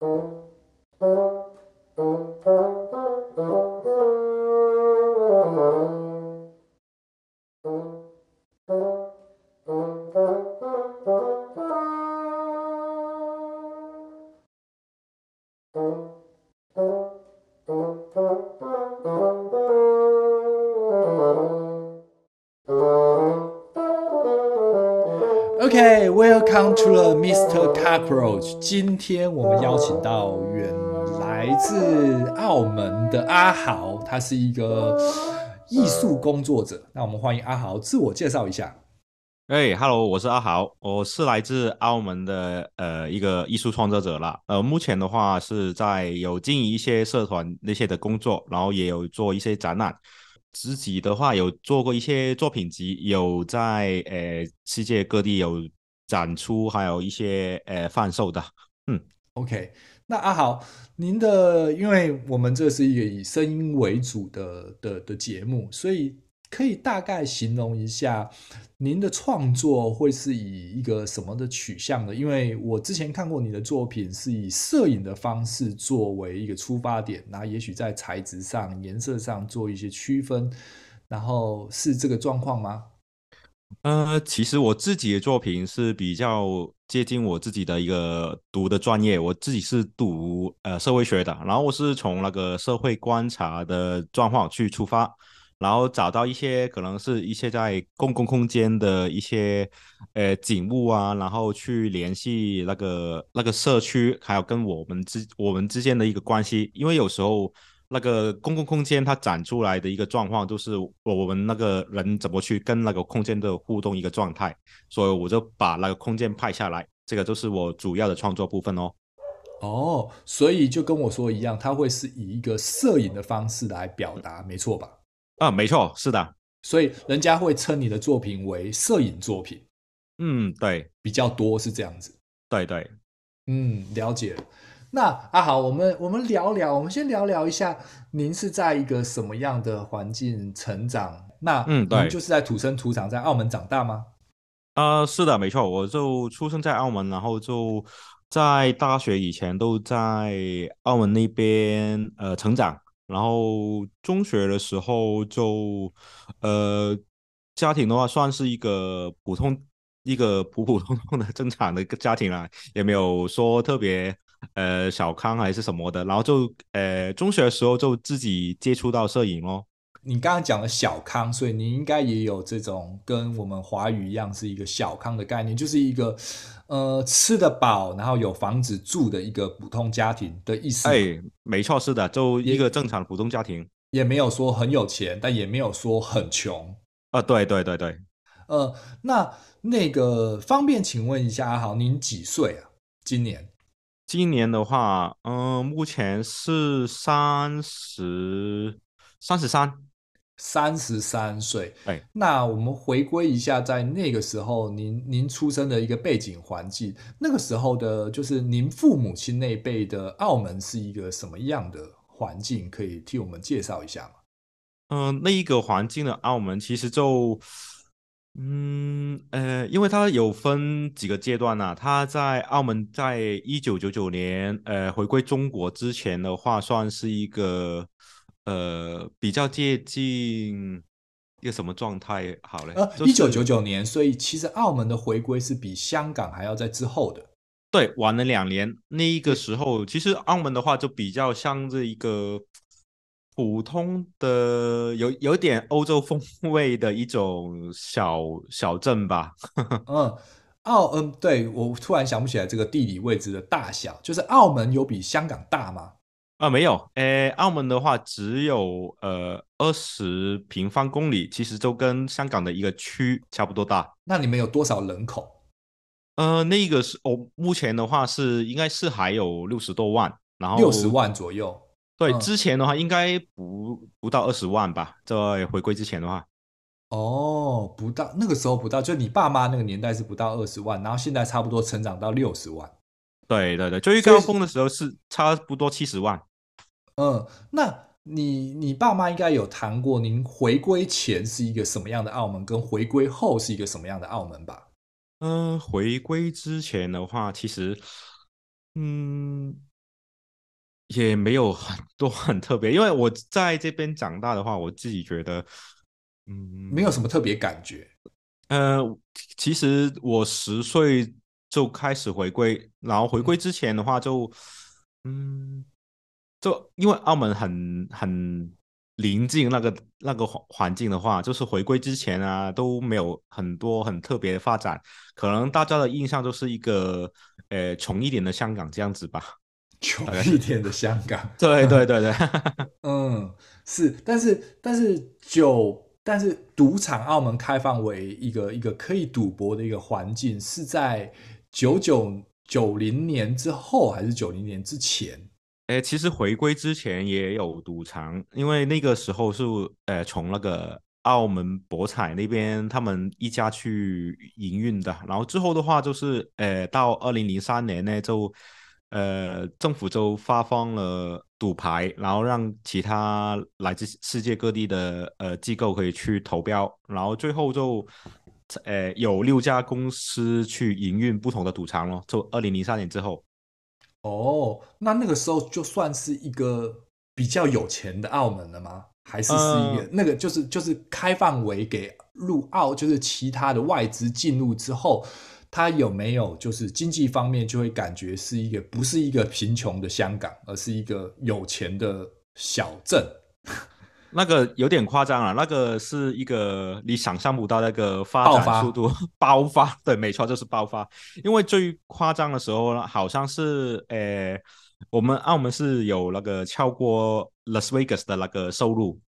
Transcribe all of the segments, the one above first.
Oh. Come to Mr. Cockroach。今天我们邀请到远来自澳门的阿豪，他是一个艺术工作者。那我们欢迎阿豪自我介绍一下。哎，Hello，我是阿豪，我是来自澳门的呃一个艺术创作者啦。呃，目前的话是在有经营一些社团那些的工作，然后也有做一些展览。自己的话有做过一些作品集，有在呃世界各地有。展出还有一些呃贩售的，嗯，OK，那阿豪，您的，因为我们这是一个以声音为主的的的节目，所以可以大概形容一下您的创作会是以一个什么的取向的？因为我之前看过你的作品是以摄影的方式作为一个出发点，然后也许在材质上、颜色上做一些区分，然后是这个状况吗？呃，其实我自己的作品是比较接近我自己的一个读的专业，我自己是读呃社会学的，然后我是从那个社会观察的状况去出发，然后找到一些可能是一些在公共空间的一些呃景物啊，然后去联系那个那个社区，还有跟我们之我们之间的一个关系，因为有时候。那个公共空间它展出来的一个状况，就是我们那个人怎么去跟那个空间的互动一个状态，所以我就把那个空间拍下来，这个就是我主要的创作部分哦。哦，所以就跟我说一样，它会是以一个摄影的方式来表达，没错吧？啊，没错，是的。所以人家会称你的作品为摄影作品。嗯，对，比较多是这样子。对对，嗯，了解。那阿豪，我们我们聊聊，我们先聊聊一下，您是在一个什么样的环境成长？那嗯，对，您就是在土生土长在澳门长大吗？呃，是的，没错，我就出生在澳门，然后就在大学以前都在澳门那边呃成长，然后中学的时候就呃家庭的话算是一个普通一个普普通通的正常的一个家庭啦，也没有说特别。呃，小康还是什么的，然后就呃，中学的时候就自己接触到摄影哦。你刚刚讲了小康，所以你应该也有这种跟我们华语一样是一个小康的概念，就是一个呃吃得饱，然后有房子住的一个普通家庭的意思。哎，没错，是的，就一个正常的普通家庭，也，也没有说很有钱，但也没有说很穷。啊，对对对对。呃，那那个方便请问一下，阿豪，您几岁啊？今年？今年的话，嗯、呃，目前是三十三十三，三十三岁。哎，那我们回归一下，在那个时候，您您出生的一个背景环境，那个时候的，就是您父母亲那辈的澳门是一个什么样的环境？可以替我们介绍一下吗？嗯、呃，那一个环境的澳门，其实就。嗯，呃，因为它有分几个阶段呐、啊。它在澳门，在一九九九年，呃，回归中国之前的话，算是一个，呃，比较接近一个什么状态？好嘞，呃，一九九九年，所以其实澳门的回归是比香港还要在之后的。对，晚了两年。那一个时候，其实澳门的话就比较像这一个。普通的有有点欧洲风味的一种小小镇吧。嗯，澳嗯，对，我突然想不起来这个地理位置的大小，就是澳门有比香港大吗？啊，没有，诶，澳门的话只有呃二十平方公里，其实就跟香港的一个区差不多大。那你们有多少人口？呃，那个是哦，目前的话是应该是还有六十多万，然后六十万左右。对，之前的话应该不不到二十万吧，在回归之前的话，哦，不到那个时候不到，就你爸妈那个年代是不到二十万，然后现在差不多成长到六十万。对对对，最高峰的时候是差不多七十万。嗯，那你你爸妈应该有谈过，您回归前是一个什么样的澳门，跟回归后是一个什么样的澳门吧？嗯，回归之前的话，其实，嗯。也没有很 多很特别，因为我在这边长大的话，我自己觉得，嗯，没有什么特别感觉。呃，其实我十岁就开始回归，然后回归之前的话就，嗯，就因为澳门很很临近那个那个环环境的话，就是回归之前啊都没有很多很特别的发展，可能大家的印象就是一个呃穷一点的香港这样子吧。穷一点的香港，对对对对，嗯，是，但是但是酒，但是赌场澳门开放为一个一个可以赌博的一个环境，是在九九九零年之后还是九零年之前？诶，其实回归之前也有赌场，因为那个时候是呃从那个澳门博彩那边他们一家去营运的，然后之后的话就是呃到二零零三年呢就。呃，政府就发放了赌牌，然后让其他来自世界各地的呃机构可以去投标，然后最后就呃有六家公司去营运不同的赌场咯。就二零零三年之后，哦，那那个时候就算是一个比较有钱的澳门了吗？还是是一个、呃、那个就是就是开放为给入澳，就是其他的外资进入之后。他有没有就是经济方面就会感觉是一个不是一个贫穷的香港，而是一个有钱的小镇？那个有点夸张了，那个是一个你想象不到那个发展速度爆发，爆发，对，没错，就是爆发。因为最夸张的时候呢，好像是呃，我们澳门是有那个超过 Las Vegas 的那个收入，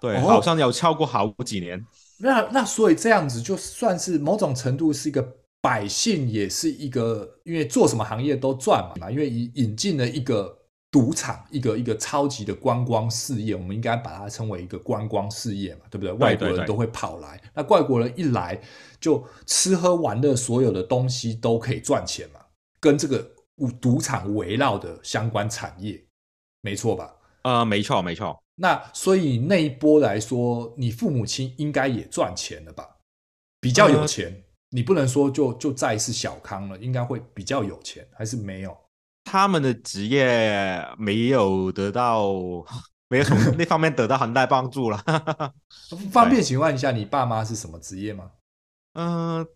对，哦、好像有超过好几年。那那所以这样子就算是某种程度是一个。百姓也是一个，因为做什么行业都赚嘛，因为引引进了一个赌场，一个一个超级的观光事业，我们应该把它称为一个观光事业嘛，对不对？外国人都会跑来，那外国人一来就吃喝玩乐，所有的东西都可以赚钱嘛，跟这个赌场围绕的相关产业，没错吧？呃，没错，没错。那所以那一波来说，你父母亲应该也赚钱了吧？比较有钱。呃你不能说就就再是小康了，应该会比较有钱，还是没有？他们的职业没有得到，没有从 那方面得到很大帮助了。方便请问一下，你爸妈是什么职业吗？嗯、呃，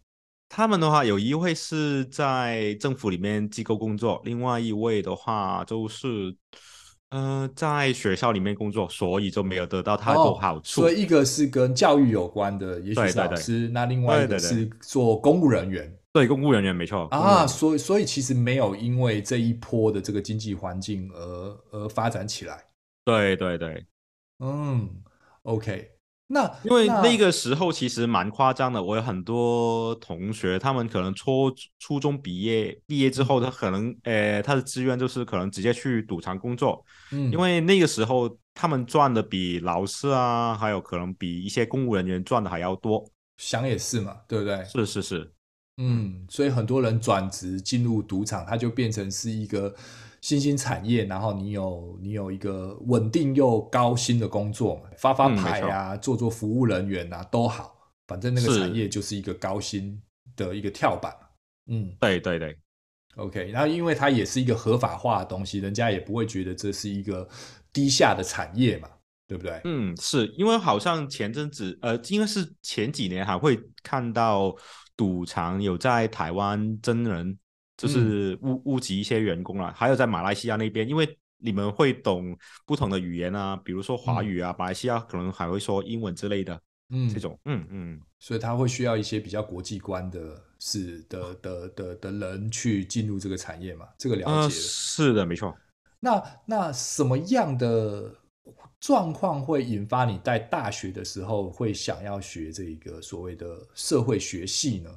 他们的话有一位是在政府里面机构工作，另外一位的话就是。呃，在学校里面工作，所以就没有得到太多好处。哦、所以一个是跟教育有关的，也许是老师，对对对，那另外一个是做公务人员。对，公务人员没错啊。所以，所以其实没有因为这一波的这个经济环境而而发展起来。对对对，嗯，OK。那因为那个时候其实蛮夸张的，我有很多同学，他们可能初初中毕业毕业之后，他可能诶、呃，他的志愿就是可能直接去赌场工作，嗯，因为那个时候他们赚的比老师啊，还有可能比一些公务人员赚的还要多。想也是嘛，对不对？是是是，嗯，所以很多人转职进入赌场，他就变成是一个。新兴产业，然后你有你有一个稳定又高薪的工作，发发牌啊，嗯、做做服务人员啊，都好，反正那个产业就是一个高薪的一个跳板。嗯，对对对，OK。然后因为它也是一个合法化的东西，人家也不会觉得这是一个低下的产业嘛，对不对？嗯，是因为好像前阵子，呃，因为是前几年还会看到赌场有在台湾真人。就是募募集一些员工啦，还有在马来西亚那边，因为你们会懂不同的语言啊，比如说华语啊，嗯、马来西亚可能还会说英文之类的，嗯，这种，嗯嗯，所以他会需要一些比较国际观的，是的的的的人去进入这个产业嘛？这个了解、呃、是的，没错。那那什么样的状况会引发你在大学的时候会想要学这个所谓的社会学系呢？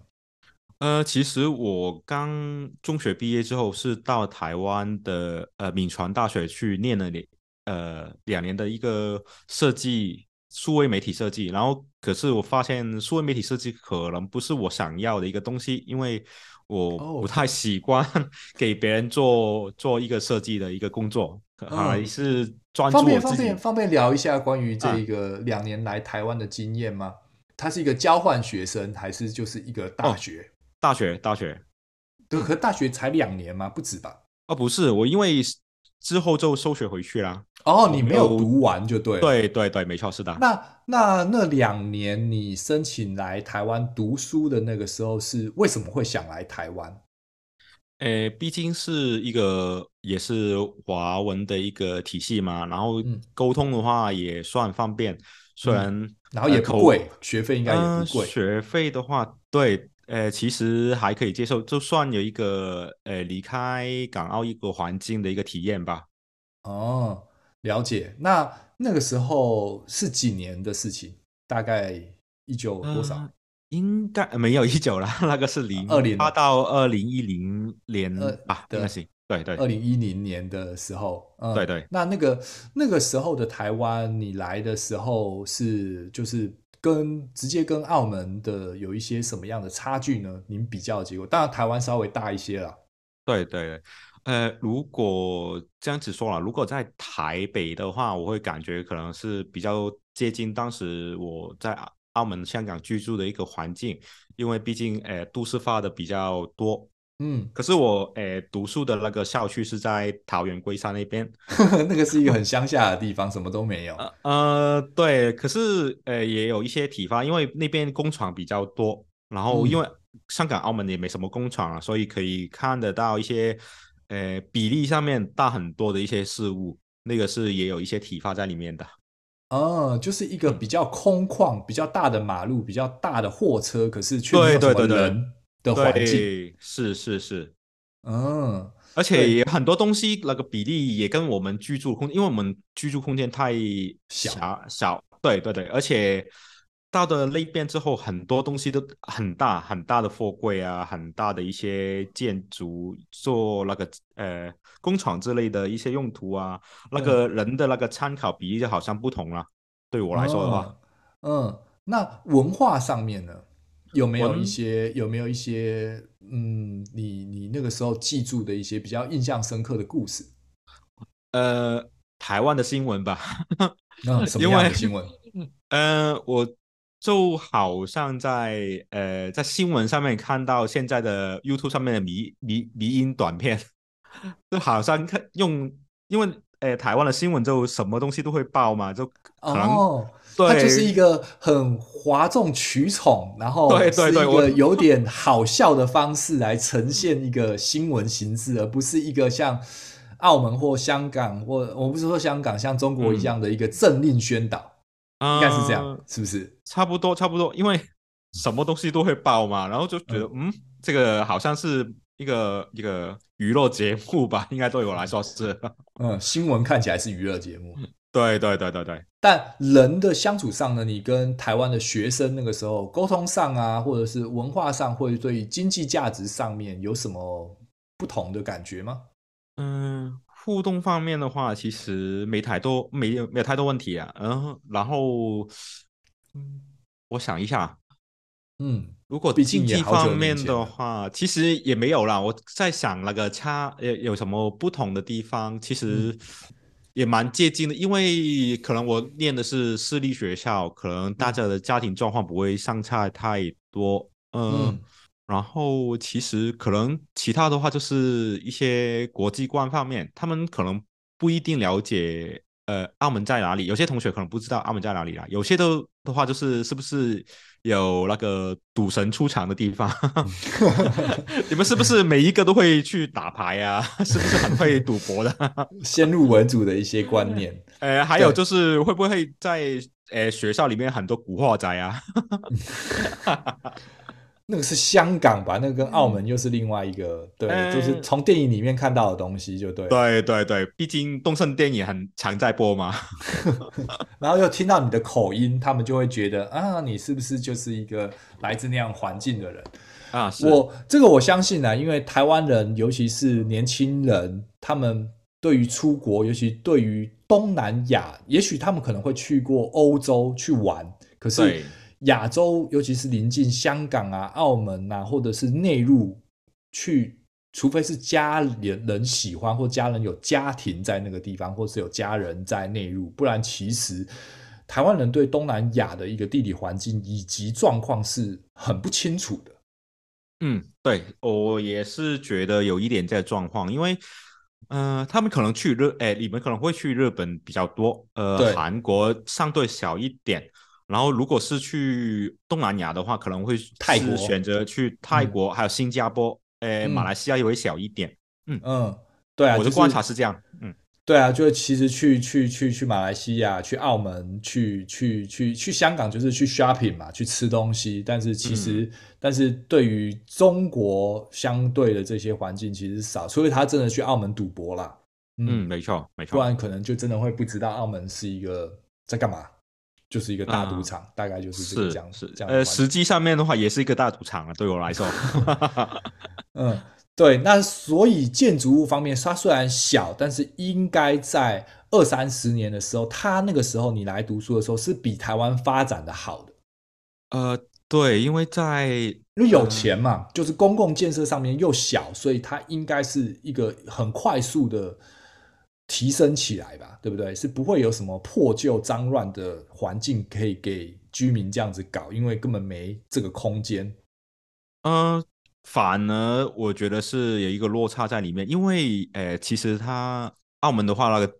呃，其实我刚中学毕业之后是到台湾的呃闽传大学去念了两呃两年的一个设计数位媒体设计，然后可是我发现数位媒体设计可能不是我想要的一个东西，因为我不太习惯 给别人做做一个设计的一个工作，还是专注。方便方便方便聊一下关于这个两年来台湾的经验吗？他、啊、是一个交换学生，还是就是一个大学？哦大学，大学，对，可大学才两年吗？不止吧？哦，不是，我因为之后就休学回去啦。哦，你没有读完就对。对对对，没错，是的。那那那两年你申请来台湾读书的那个时候，是为什么会想来台湾？诶，毕竟是一个也是华文的一个体系嘛，然后沟通的话也算方便，嗯、虽然、嗯、然后也不贵，学费应该也不贵。呃、学费的话，对，呃，其实还可以接受，就算有一个呃离开港澳一个环境的一个体验吧。哦，了解。那那个时候是几年的事情？大概一九多少？呃应该没有一九了，那个是零二零八到二零一零年啊，对，行，对对，二零一零年的时候，嗯、对对。那那个那个时候的台湾，你来的时候是就是跟直接跟澳门的有一些什么样的差距呢？您比较的结果，当然台湾稍微大一些了。对对，呃，如果这样子说了，如果在台北的话，我会感觉可能是比较接近当时我在。澳门、香港居住的一个环境，因为毕竟，呃，都市化的比较多，嗯。可是我，诶，读书的那个校区是在桃园龟山那边，那个是一个很乡下的地方，什么都没有。呃，对。可是，呃，也有一些体罚，因为那边工厂比较多，然后因为香港、澳门也没什么工厂啊，所以可以看得到一些，呃，比例上面大很多的一些事物，那个是也有一些体罚在里面的。哦，就是一个比较空旷、比较大的马路、比较大的货车，可是却没有什么人的环境。是是是，嗯，而且也很多东西那个比例也跟我们居住空，因为我们居住空间太小小，小，对对对，而且到了那边之后，很多东西都很大很大的货柜啊，很大的一些建筑做那个呃。工厂之类的一些用途啊，那个人的那个参考比例就好像不同了。嗯、对我来说的话，嗯，那文化上面呢，有没有一些有没有一些嗯，你你那个时候记住的一些比较印象深刻的故事？呃，台湾的新闻吧。那什么样的新闻？呃，我就好像在呃在新闻上面看到现在的 YouTube 上面的迷迷迷音短片。就好像看用，因为诶、呃，台湾的新闻就什么东西都会报嘛，就可能它就是一个很哗众取宠，然后对对对，一个有点好笑的方式来呈现一个新闻形式，而不是一个像澳门或香港或我不是说香港像中国一样的一个政令宣导，嗯、应该是这样，是不是？差不多差不多，因为什么东西都会爆嘛，然后就觉得嗯，嗯，这个好像是。一个一个娱乐节目吧，应该对我来说是。嗯，新闻看起来是娱乐节目。对对对对对。但人的相处上呢，你跟台湾的学生那个时候沟通上啊，或者是文化上，或者对经济价值上面有什么不同的感觉吗？嗯，互动方面的话，其实没太多，没有没有太多问题啊。嗯，然后，嗯，我想一下。嗯，如果经济方面的话，其实也没有啦。我在想那个差有有什么不同的地方，其实也蛮接近的。因为可能我念的是私立学校，可能大家的家庭状况不会相差太多。呃、嗯，然后其实可能其他的话，就是一些国际观方面，他们可能不一定了解。呃，澳门在哪里？有些同学可能不知道澳门在哪里啦。有些都的话，就是是不是有那个赌神出场的地方？你们是不是每一个都会去打牌啊？是不是很会赌博的？先入为主的一些观念。呃，还有就是会不会在呃学校里面很多古惑仔啊？那个是香港吧？那个跟澳门又是另外一个，对，嗯、就是从电影里面看到的东西，就对。对对对，毕竟东盛电影很常在播嘛。然后又听到你的口音，他们就会觉得啊，你是不是就是一个来自那样环境的人啊？是。我这个我相信啊，因为台湾人，尤其是年轻人，他们对于出国，尤其对于东南亚，也许他们可能会去过欧洲去玩，可是。亚洲，尤其是临近香港啊、澳门啊，或者是内陆去，除非是家里人喜欢，或家人有家庭在那个地方，或是有家人在内陆，不然其实台湾人对东南亚的一个地理环境以及状况是很不清楚的。嗯，对，我也是觉得有一点这个状况，因为呃，他们可能去日，哎，你们可能会去日本比较多，呃，对韩国相对小一点。然后，如果是去东南亚的话，可能会泰国选择去泰国，嗯、还有新加坡，诶、嗯，马来西亚也会小一点。嗯嗯，对啊，我的观察是这样。嗯，对啊，就是其实去去去去马来西亚、去澳门、去去去去香港，就是去 shopping 嘛，去吃东西。但是其实，嗯、但是对于中国相对的这些环境，其实少，除非他真的去澳门赌博啦。嗯，没错没错，不然可能就真的会不知道澳门是一个在干嘛。就是一个大赌场，嗯，大概就是这个样子。这样呃，实际上面的话，也是一个大赌场啊，对我来说。嗯，对。那所以建筑物方面，它虽然小，但是应该在二三十年的时候，它那个时候你来读书的时候，是比台湾发展的好的。呃，对，因为在因为有钱嘛，呃，就是公共建设上面又小，所以它应该是一个很快速的。提升起来吧，对不对？是不会有什么破旧脏乱的环境可以给居民这样子搞，因为根本没这个空间。嗯、呃，反而我觉得是有一个落差在里面，因为，呃，其实它澳门的话，那个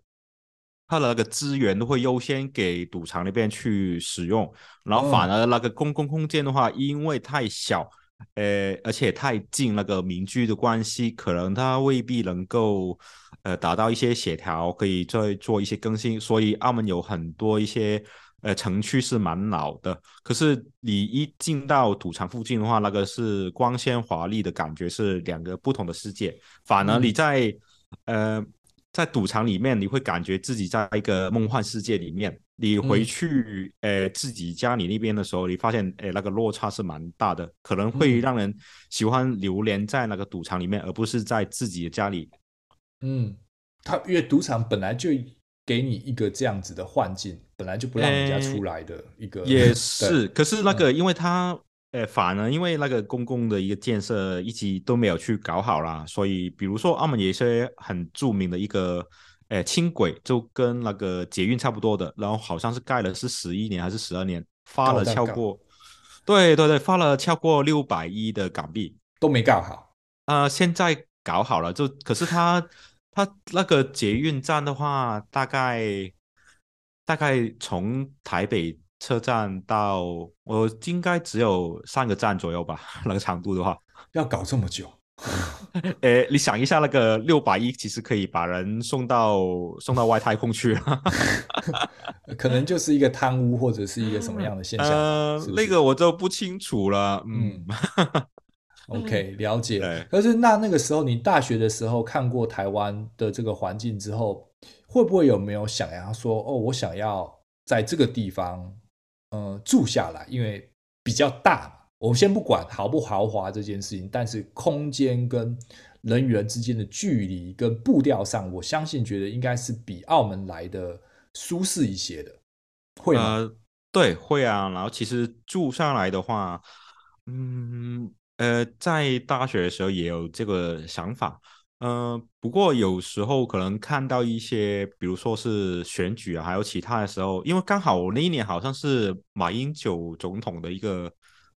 它的那个资源都会优先给赌场那边去使用，然后反而那个公共空间的话，因为太小，呃，而且太近那个民居的关系，可能它未必能够。呃，达到一些协调，可以再做一些更新，所以澳门有很多一些呃城区是蛮老的。可是你一进到赌场附近的话，那个是光鲜华丽的感觉，是两个不同的世界。反而你在、嗯、呃在赌场里面，你会感觉自己在一个梦幻世界里面。你回去、嗯、呃自己家里那边的时候，你发现呃那个落差是蛮大的，可能会让人喜欢流连在那个赌场里面，而不是在自己的家里。嗯，他因为赌场本来就给你一个这样子的幻境，本来就不让人家出来的一个。也是，可是那个，因为他，呃、嗯，反而因为那个公共的一个建设一直都没有去搞好啦，所以比如说澳门有一些很著名的一个，呃，轻轨就跟那个捷运差不多的，然后好像是盖了是十一年还是十二年，花了超过，对对对，花了超过六百亿的港币都没搞好。呃，现在搞好了，就可是他。它那个捷运站的话，大概大概从台北车站到我应该只有三个站左右吧，那个长度的话，要搞这么久？诶，你想一下，那个六百亿其实可以把人送到送到外太空去，可能就是一个贪污或者是一个什么样的现象？那个我就不清楚了，嗯。嗯 OK，了解。可是那那个时候，你大学的时候看过台湾的这个环境之后，会不会有没有想要说，哦，我想要在这个地方，呃，住下来，因为比较大嘛。我先不管豪不豪华这件事情，但是空间跟人与人之间的距离跟步调上，我相信觉得应该是比澳门来的舒适一些的。会吗？呃，对，会啊。然后其实住上来的话，嗯。呃，在大学的时候也有这个想法，呃，不过有时候可能看到一些，比如说是选举啊，还有其他的时候，因为刚好我那一年好像是马英九总统的一个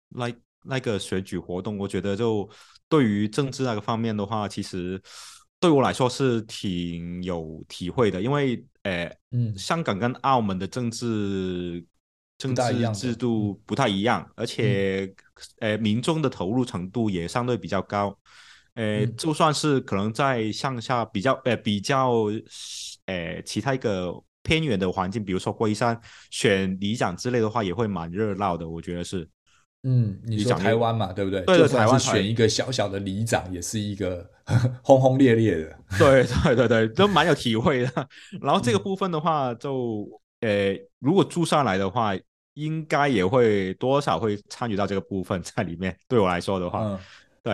那那个选举活动，我觉得就对于政治那个方面的话，其实对我来说是挺有体会的，因为呃，嗯，香港跟澳门的政治。政治制度不太一样，嗯、而且，呃，民众的投入程度也相对比较高，呃，嗯、就算是可能在向下比较，呃，比较，呃，其他一个偏远的环境，比如说龟山选里长之类的话，也会蛮热闹的，我觉得是。嗯，你说台湾嘛，对不对？对，就算是选一个小小的里长，也是一个 轰轰烈烈的。对对对对，都蛮有体会的。然后这个部分的话就，就、嗯，呃，如果住上来的话。应该也会多少会参与到这个部分在里面。对我来说的话，嗯、对。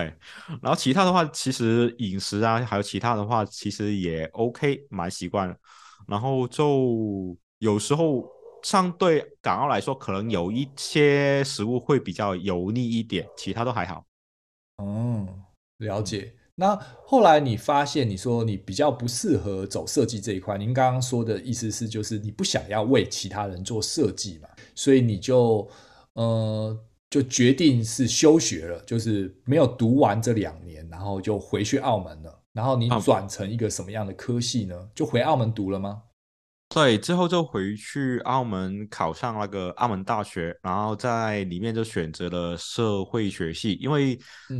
然后其他的话，其实饮食啊，还有其他的话，其实也 OK，蛮习惯。然后就有时候相对港澳来说，可能有一些食物会比较油腻一点，其他都还好。哦、嗯，了解。那后来你发现，你说你比较不适合走设计这一块。您刚刚说的意思是，就是你不想要为其他人做设计嘛？所以你就呃就决定是休学了，就是没有读完这两年，然后就回去澳门了。然后你转成一个什么样的科系呢？就回澳门读了吗？对，之后就回去澳门考上那个澳门大学，然后在里面就选择了社会学系，因为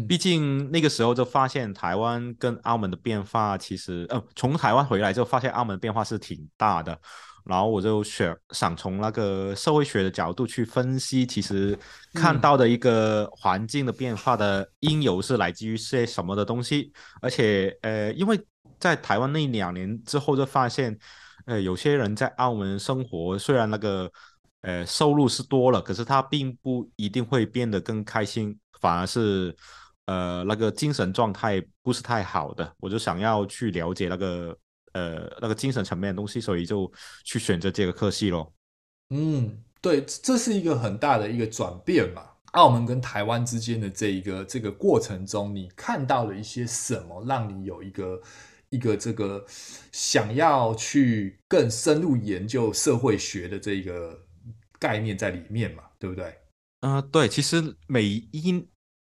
毕竟那个时候就发现台湾跟澳门的变化其实，呃，从台湾回来就发现澳门的变化是挺大的，然后我就想想从那个社会学的角度去分析，其实看到的一个环境的变化的因由是来自于些什么的东西，而且呃，因为在台湾那两年之后就发现。呃，有些人在澳门生活，虽然那个呃收入是多了，可是他并不一定会变得更开心，反而是呃那个精神状态不是太好的。我就想要去了解那个呃那个精神层面的东西，所以就去选择这个科系咯。嗯，对，这是一个很大的一个转变嘛。澳门跟台湾之间的这一个这个过程中，你看到了一些什么，让你有一个？一个这个想要去更深入研究社会学的这个概念在里面嘛，对不对？啊、呃，对，其实每一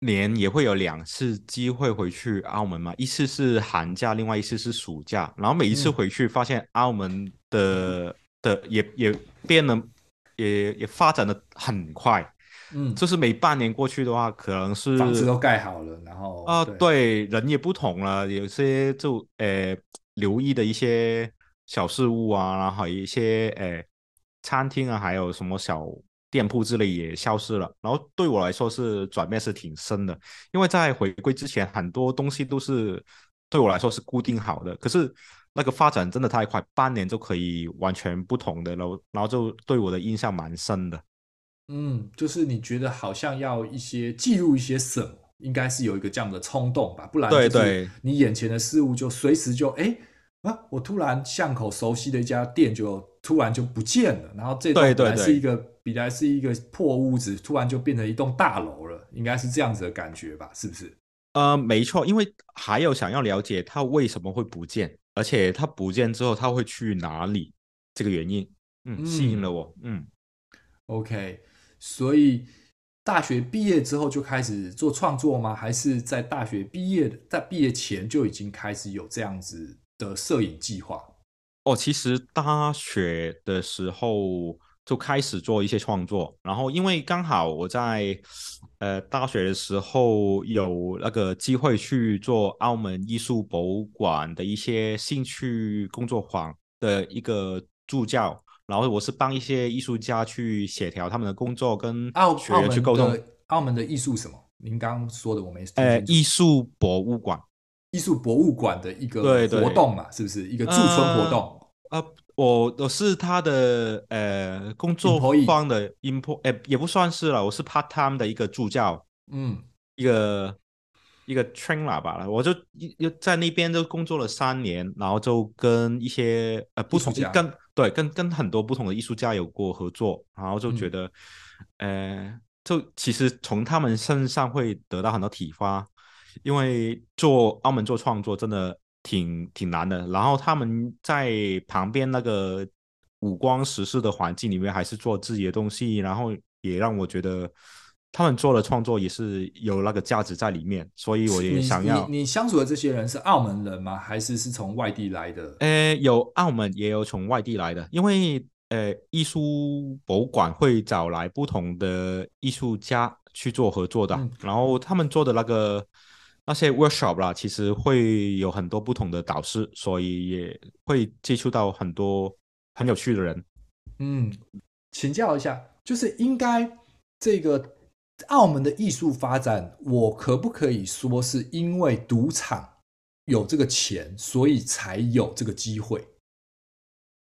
年也会有两次机会回去澳门嘛，一次是寒假，另外一次是暑假。然后每一次回去，发现澳门的、嗯、的也也变得也也发展的很快。嗯，就是每半年过去的话，可能是房子都盖好了，然后啊，对，对，人也不同了，有些就呃留意的一些小事物啊，然后一些呃餐厅啊，还有什么小店铺之类也消失了。然后对我来说是转变是挺深的，因为在回归之前，很多东西都是对我来说是固定好的，可是那个发展真的太快，半年就可以完全不同的然后，然后就对我的印象蛮深的。嗯，就是你觉得好像要一些记录一些什么，应该是有一个这样的冲动吧，不然就是你眼前的事物就随时就哎啊，我突然巷口熟悉的一家店就突然就不见了，然后这栋本来是一个本来是一个破屋子，突然就变成一栋大楼了，应该是这样子的感觉吧？是不是？呃，没错，因为还有想要了解它为什么会不见，而且它不见之后它会去哪里，这个原因，嗯，吸引了我，嗯，OK。所以大学毕业之后就开始做创作吗？还是在大学毕业在毕业前就已经开始有这样子的摄影计划？哦，其实大学的时候就开始做一些创作，然后因为刚好我在呃大学的时候有那个机会去做澳门艺术博物馆的一些兴趣工作坊的一个助教。然后我是帮一些艺术家去协调他们的工作，跟澳学员去沟通。澳门的艺术什么？您刚刚说的我没。呃，艺术博物馆，艺术博物馆的一个活动嘛，是不是一个驻村活动？呃，呃我我是他的呃工作方的 import，呃也不算是了，我是 part time 的一个助教，嗯，一个。一个 trainer 吧，我就又在那边就工作了三年，然后就跟一些呃不同跟对跟跟很多不同的艺术家有过合作，然后就觉得，嗯、呃，就其实从他们身上会得到很多启发，因为做澳门做创作真的挺挺难的，然后他们在旁边那个五光十色的环境里面还是做自己的东西，然后也让我觉得。他们做的创作也是有那个价值在里面，所以我也想要。你你，你相处的这些人是澳门人吗？还是是从外地来的？呃，有澳门，也有从外地来的。因为呃，艺术博物馆会找来不同的艺术家去做合作的，嗯、然后他们做的那个那些 workshop 啦，其实会有很多不同的导师，所以也会接触到很多很有趣的人。嗯，请教一下，就是应该这个。澳门的艺术发展，我可不可以说是因为赌场有这个钱，所以才有这个机会？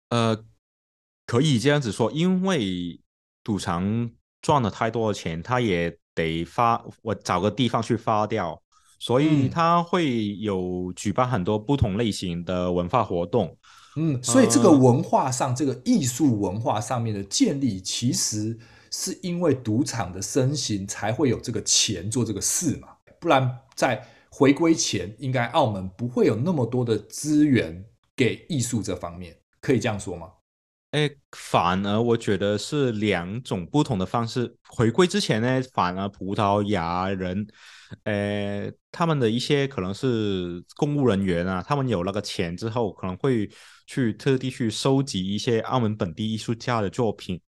呃，可以这样子说，因为赌场赚了太多的钱，他也得发，我找个地方去发掉，所以他会有举办很多不同类型的文化活动。嗯，所以这个文化上，呃、这个艺术文化上面的建立，其实。是因为赌场的身形才会有这个钱做这个事嘛？不然在回归前，应该澳门不会有那么多的资源给艺术这方面，可以这样说吗？哎，反而我觉得是两种不同的方式。回归之前呢，反而葡萄牙人，呃，他们的一些可能是公务人员啊，他们有那个钱之后，可能会去特地去收集一些澳门本地艺术家的作品。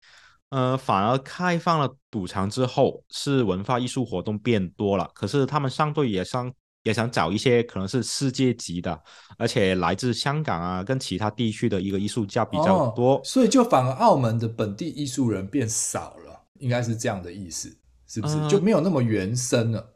呃，反而开放了赌场之后，是文化艺术活动变多了，可是他们相对也相。也想找一些可能是世界级的，而且来自香港啊，跟其他地区的一个艺术家比较多，哦，所以就反而澳门的本地艺术人变少了，应该是这样的意思，是不是？呃、就没有那么原生了。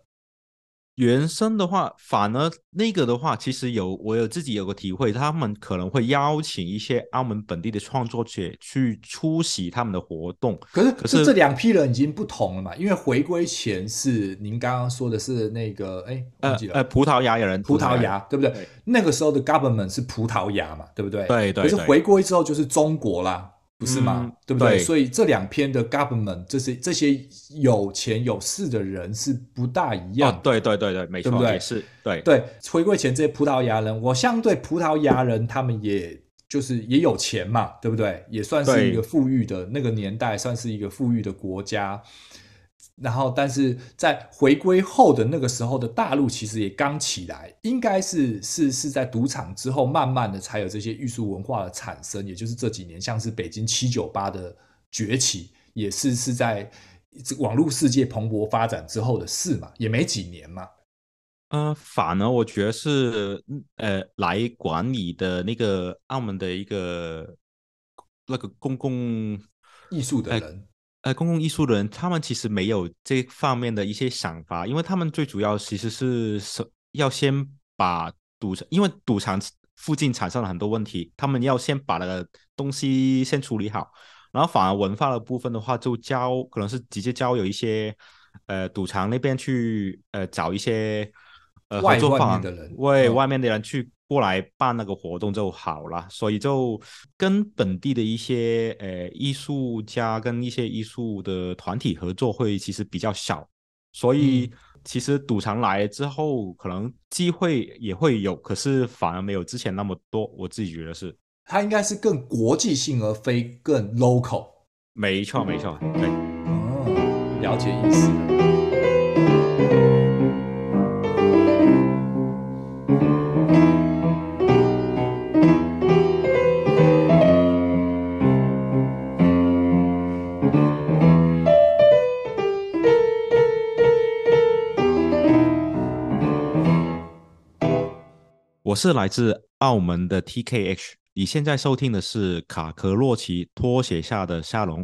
原生的话，反而那个的话，其实有我有自己有个体会，他们可能会邀请一些澳门本地的创作者去出席他们的活动。可是，可是这两批人已经不同了嘛？因为回归前是您刚刚说的是那个，哎，忘记了，呃，呃，葡萄牙人，葡萄牙，对不对？对，那个时候的 government 是葡萄牙嘛，对不对？对对。可是回归之后就是中国啦。不是吗？嗯、对不对？对，所以这两篇的 government，这些这些有钱有势的人是不大一样。哦。对对对对，没错，对不对？是，对对。回归前这些葡萄牙人，我相对葡萄牙人，他们也就是也有钱嘛，对不对？也算是一个富裕的那个年代，算是一个富裕的国家。然后，但是在回归后的那个时候的大陆，其实也刚起来，应该是是是在赌场之后，慢慢的才有这些艺术文化的产生，也就是这几年，像是北京七九八的崛起，也是是在网络世界蓬勃发展之后的事嘛，也没几年嘛。呃，反而我觉得是呃，来管理的那个澳门的一个那个公共艺术的人。呃呃，公共艺术的人，他们其实没有这方面的一些想法，因为他们最主要其实是是要先把赌场，因为赌场附近产生了很多问题，他们要先把那个东西先处理好，然后反而文化的部分的话，就交可能是直接交有一些呃赌场那边去呃找一些呃合作方为外面的人去。过来办那个活动就好了，所以就跟本地的一些呃艺术家跟一些艺术的团体合作会其实比较少，所以其实赌场来之后可能机会也会有，可是反而没有之前那么多。我自己觉得是，它应该是更国际性而非更 local。没错，没错，对，哦，了解意思。我是来自澳门的 TKH，你现在收听的是卡壳洛奇拖鞋下的沙龙。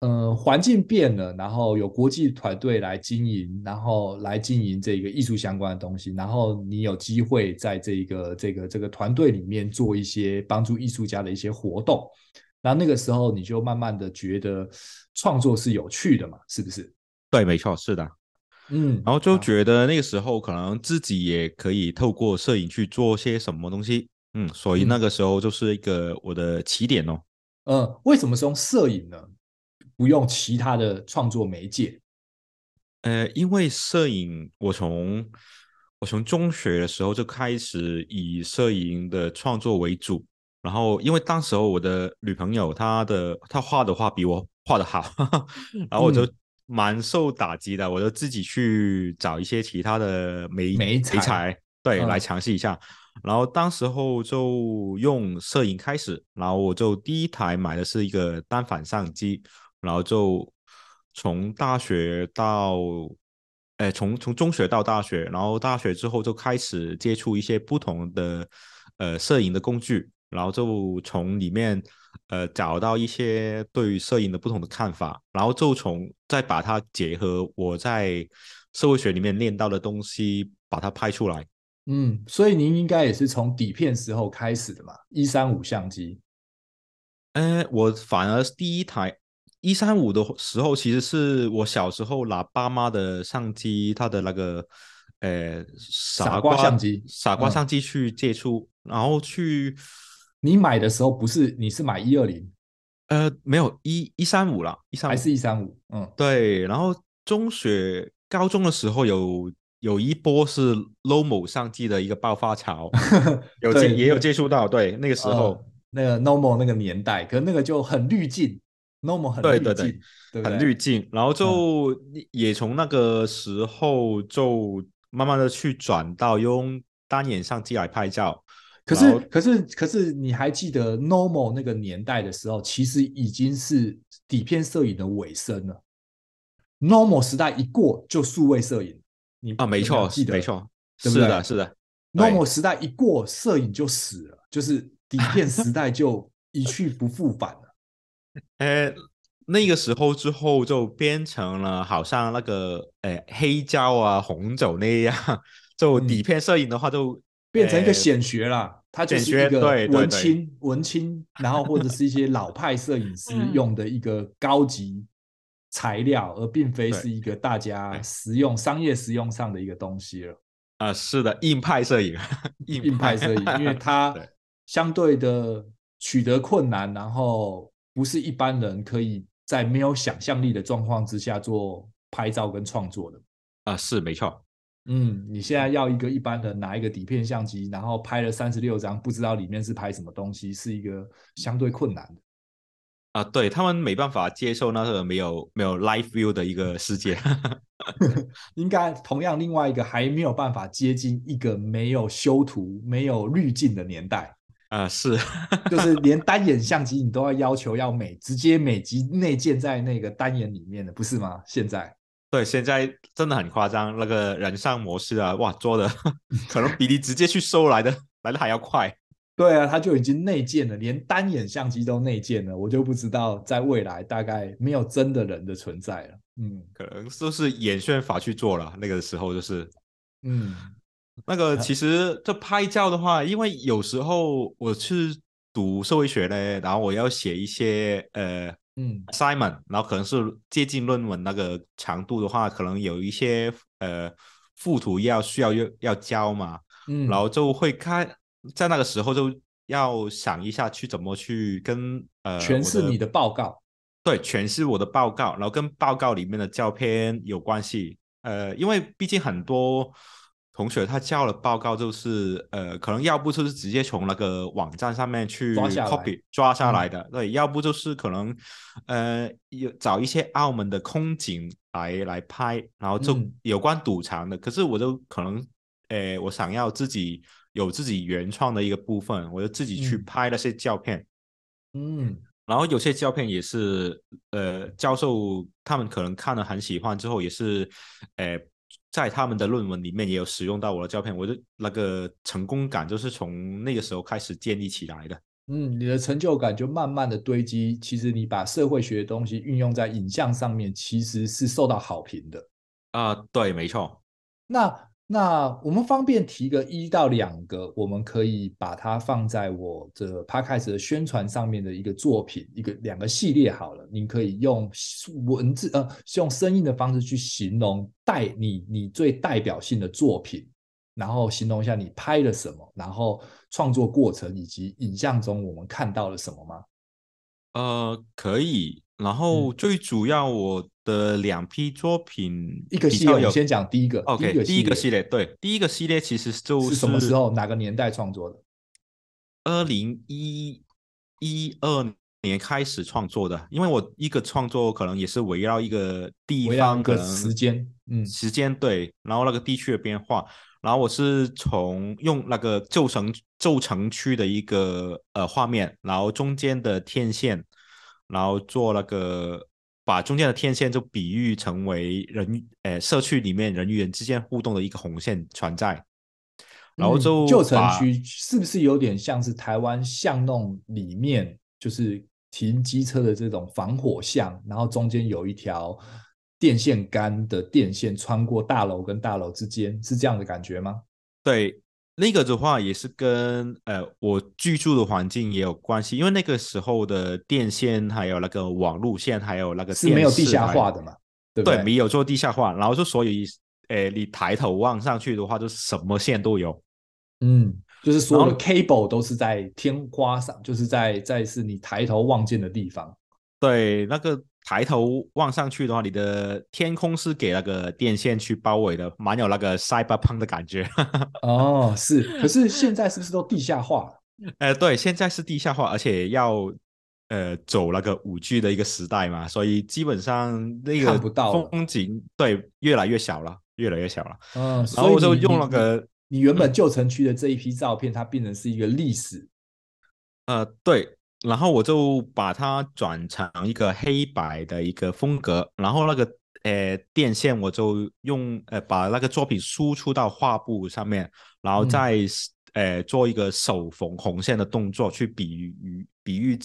呃，环境变了，然后有国际团队来经营，然后来经营这个艺术相关的东西，然后你有机会在这个这个这个团队里面做一些帮助艺术家的一些活动，然后那个时候你就慢慢的觉得创作是有趣的嘛，是不是？对，没错，是的。嗯，然后就觉得那个时候可能自己也可以透过摄影去做些什么东西，嗯，所以那个时候就是一个我的起点哦。嗯，为什么是用摄影呢？不用其他的创作媒介？呃，因为摄影，我从我从中学的时候就开始以摄影的创作为主，然后因为当时候我的女朋友她的她画的画比我画的好，然后我就。嗯蛮受打击的，我就自己去找一些其他的媒媒材，对，嗯、来尝试一下。然后当时候就用摄影开始，然后我就第一台买的是一个单反相机，然后就从大学到，哎，从从中学到大学，然后大学之后就开始接触一些不同的呃摄影的工具，然后就从里面。呃，找到一些对于摄影的不同的看法，然后就从再把它结合我在社会学里面练到的东西，把它拍出来。嗯，所以您应该也是从底片时候开始的嘛？一三五相机。呃，我反而第一台一三五的时候，其实是我小时候拿爸妈的相机，他的那个呃傻瓜相机，傻瓜相机去接触，嗯、然后去。你买的时候不是，你是买一二零，呃，没有一一三五了，一三还是一三五，嗯，对。然后中学、高中的时候有有一波是 Lomo 相机的一个爆发潮，有接也有接触到，对，那个时候，那个 normal 那个年代，可那个就很滤镜，normal 很对，对对很滤镜。然后就也从那个时候就慢慢的去转到用单眼相机来拍照。可是可是可是你还记得 normal 那个年代的时候，其实已经是底片摄影的尾声了。normal 时代一过就数位摄影，你啊没错，记得没错，对不对？是的，是的。normal 时代一过，摄影就死了，就是底片时代就一去不复返了。呃，那个时候之后就变成了好像那个哎黑胶啊、红酒那样，就底片摄影的话就、嗯、变成一个显学了，它就是一个文青、对对对文青，然后或者是一些老派摄影师用的一个高级材料，而并非是一个大家实用、商业实用上的一个东西了。啊、呃，是的，硬派摄影，硬派摄影，因为它相对的取得困难，然后不是一般人可以在没有想象力的状况之下做拍照跟创作的。啊、呃，是没错。嗯，你现在要一个一般的拿一个底片相机，然后拍了三十六张，不知道里面是拍什么东西，是一个相对困难的。啊，对，他们没办法接受那个没有没有 live view 的一个世界，应该同样另外一个还没有办法接近一个没有修图、没有滤镜的年代啊，是，就是。连单眼相机你都要要求要美，直接美机内建在那个单眼里面的，不是吗？现在，对，现在真的很夸张，那个人像模式啊，哇，做的 可能比你直接去收来的来的还要快。对啊，它就已经内建了，连单眼相机都内建了，我就不知道在未来大概没有真的人的存在了。嗯，可能都是演算法去做了。那个时候就是，嗯，那个其实这拍照的话，因为有时候我去读社会学嘞，然后我要写一些呃嗯 assignment，然后可能是接近论文那个长度的话，可能有一些呃附图要需要要要交嘛，嗯，然后就会看。在那个时候就要想一下去怎么去跟呃诠释你的报告，对，诠释我的报告，然后跟报告里面的照片有关系。呃，因为毕竟很多同学他交了报告，就是呃，可能要不就是直接从那个网站上面去 copy 抓下来的，对，要不就是可能呃有找一些澳门的空景来来拍，然后就有关赌场的，嗯、可是我就可能呃我想要自己。有自己原创的一个部分，我就自己去拍那些照片，嗯，然后有些照片也是，呃，教授他们可能看了很喜欢之后，也是，呃，在他们的论文里面也有使用到我的照片，我的那个成功感就是从那个时候开始建立起来的。嗯，你的成就感就慢慢的堆积，其实你把社会学的东西运用在影像上面，其实是受到好评的。啊、呃，对，没错。那。那我们方便提个一到两个，我们可以把它放在我的 Podcast 的宣传上面的一个作品，一个两个系列好了。您可以用文字呃，用声音的方式去形容带你你最代表性的作品，然后形容一下你拍了什么，然后创作过程以及影像中我们看到了什么吗？呃，可以。然后最主要我的两批作品，一个系列，我先讲第一个。OK，第一个，系列，对，第一个系列其实就什么时候哪个年代创作的？二零一一二年开始创作的，因为我一个创作可能也是围绕一个地方，可能时间，嗯，时间对，然后那个地区的变化，然后我是从用那个旧城旧城区的一个呃画面，然后中间的天线。然后做那个，把中间的天线就比喻成为人，呃，社区里面人与人之间互动的一个红线存在。然后就旧城区是不是有点像是台湾巷弄里面，就是停机车的这种防火巷，然后中间有一条电线杆的电线穿过大楼跟大楼之间，是这样的感觉吗？对。那个的话也是跟呃我居住的环境也有关系，因为那个时候的电线还有那个网路线还有那个是没有地下化的嘛，对对？对，没有做地下化，然后就所以呃你抬头望上去的话，就什么线都有，嗯，就是所有的 cable 都是在天花上，就是在在是你抬头望见的地方，对，那个。抬头望上去的话，你的天空是给那个电线去包围的，蛮有那个 cyberpunk 的感觉。哦，是。可是现在是不是都地下化了？呃，对，现在是地下化，而且要呃走那个五 G 的一个时代嘛，所以基本上那个风景对越来越小了，越来越小了。嗯，然后我就用那个你，你原本旧城区的这一批照片，嗯，它变成是一个历史。呃，对，然后我就把它转成一个黑白的一个风格，然后那个呃电线我就用呃把那个作品输出到画布上面，然后再。嗯呃，做一个手缝红线的动作，去比喻比喻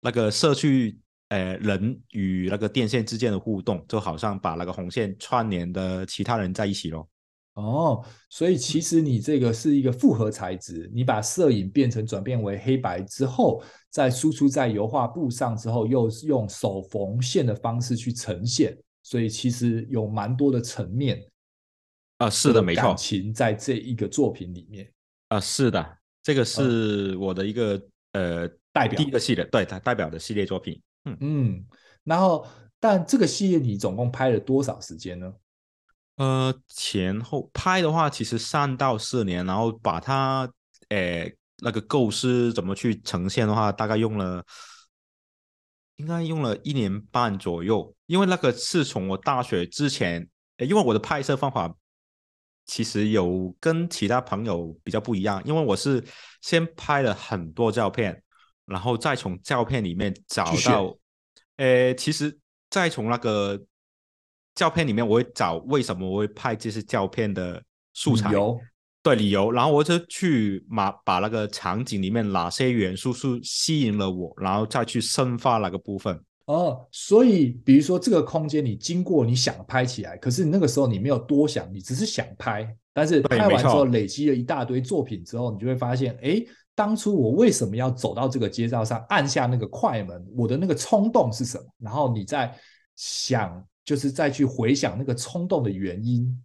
那个社区呃人与那个电线之间的互动，就好像把那个红线串联的其他人在一起咯。哦，所以其实你这个是一个复合材质，你把摄影变成转变为黑白之后，再输出在油画布上之后，又用手缝线的方式去呈现，所以其实有蛮多的层面啊，是的，没错，感情在这一个作品里面。啊，是的，这个是我的一个、嗯、呃代表第一个系列，对，它代表的系列作品。嗯嗯，然后但这个系列你总共拍了多少时间呢？呃，前后拍的话，其实三到四年，然后把它呃那个构思怎么去呈现的话，大概用了应该用了一年半左右，因为那个是从我大学之前，因为我的拍摄方法。其实有跟其他朋友比较不一样，因为我是先拍了很多照片，然后再从照片里面找到，呃，其实再从那个照片里面，我会找为什么我会拍这些照片的素材，对，理由，然后我就去把把那个场景里面哪些元素是吸引了我，然后再去深化那个部分。哦，所以比如说这个空间，你经过你想拍起来，可是那个时候你没有多想，你只是想拍，但是拍完之后累积了一大堆作品之后，你就会发现，哎，当初我为什么要走到这个街道上，按下那个快门，我的那个冲动是什么？然后你再想，就是再去回想那个冲动的原因，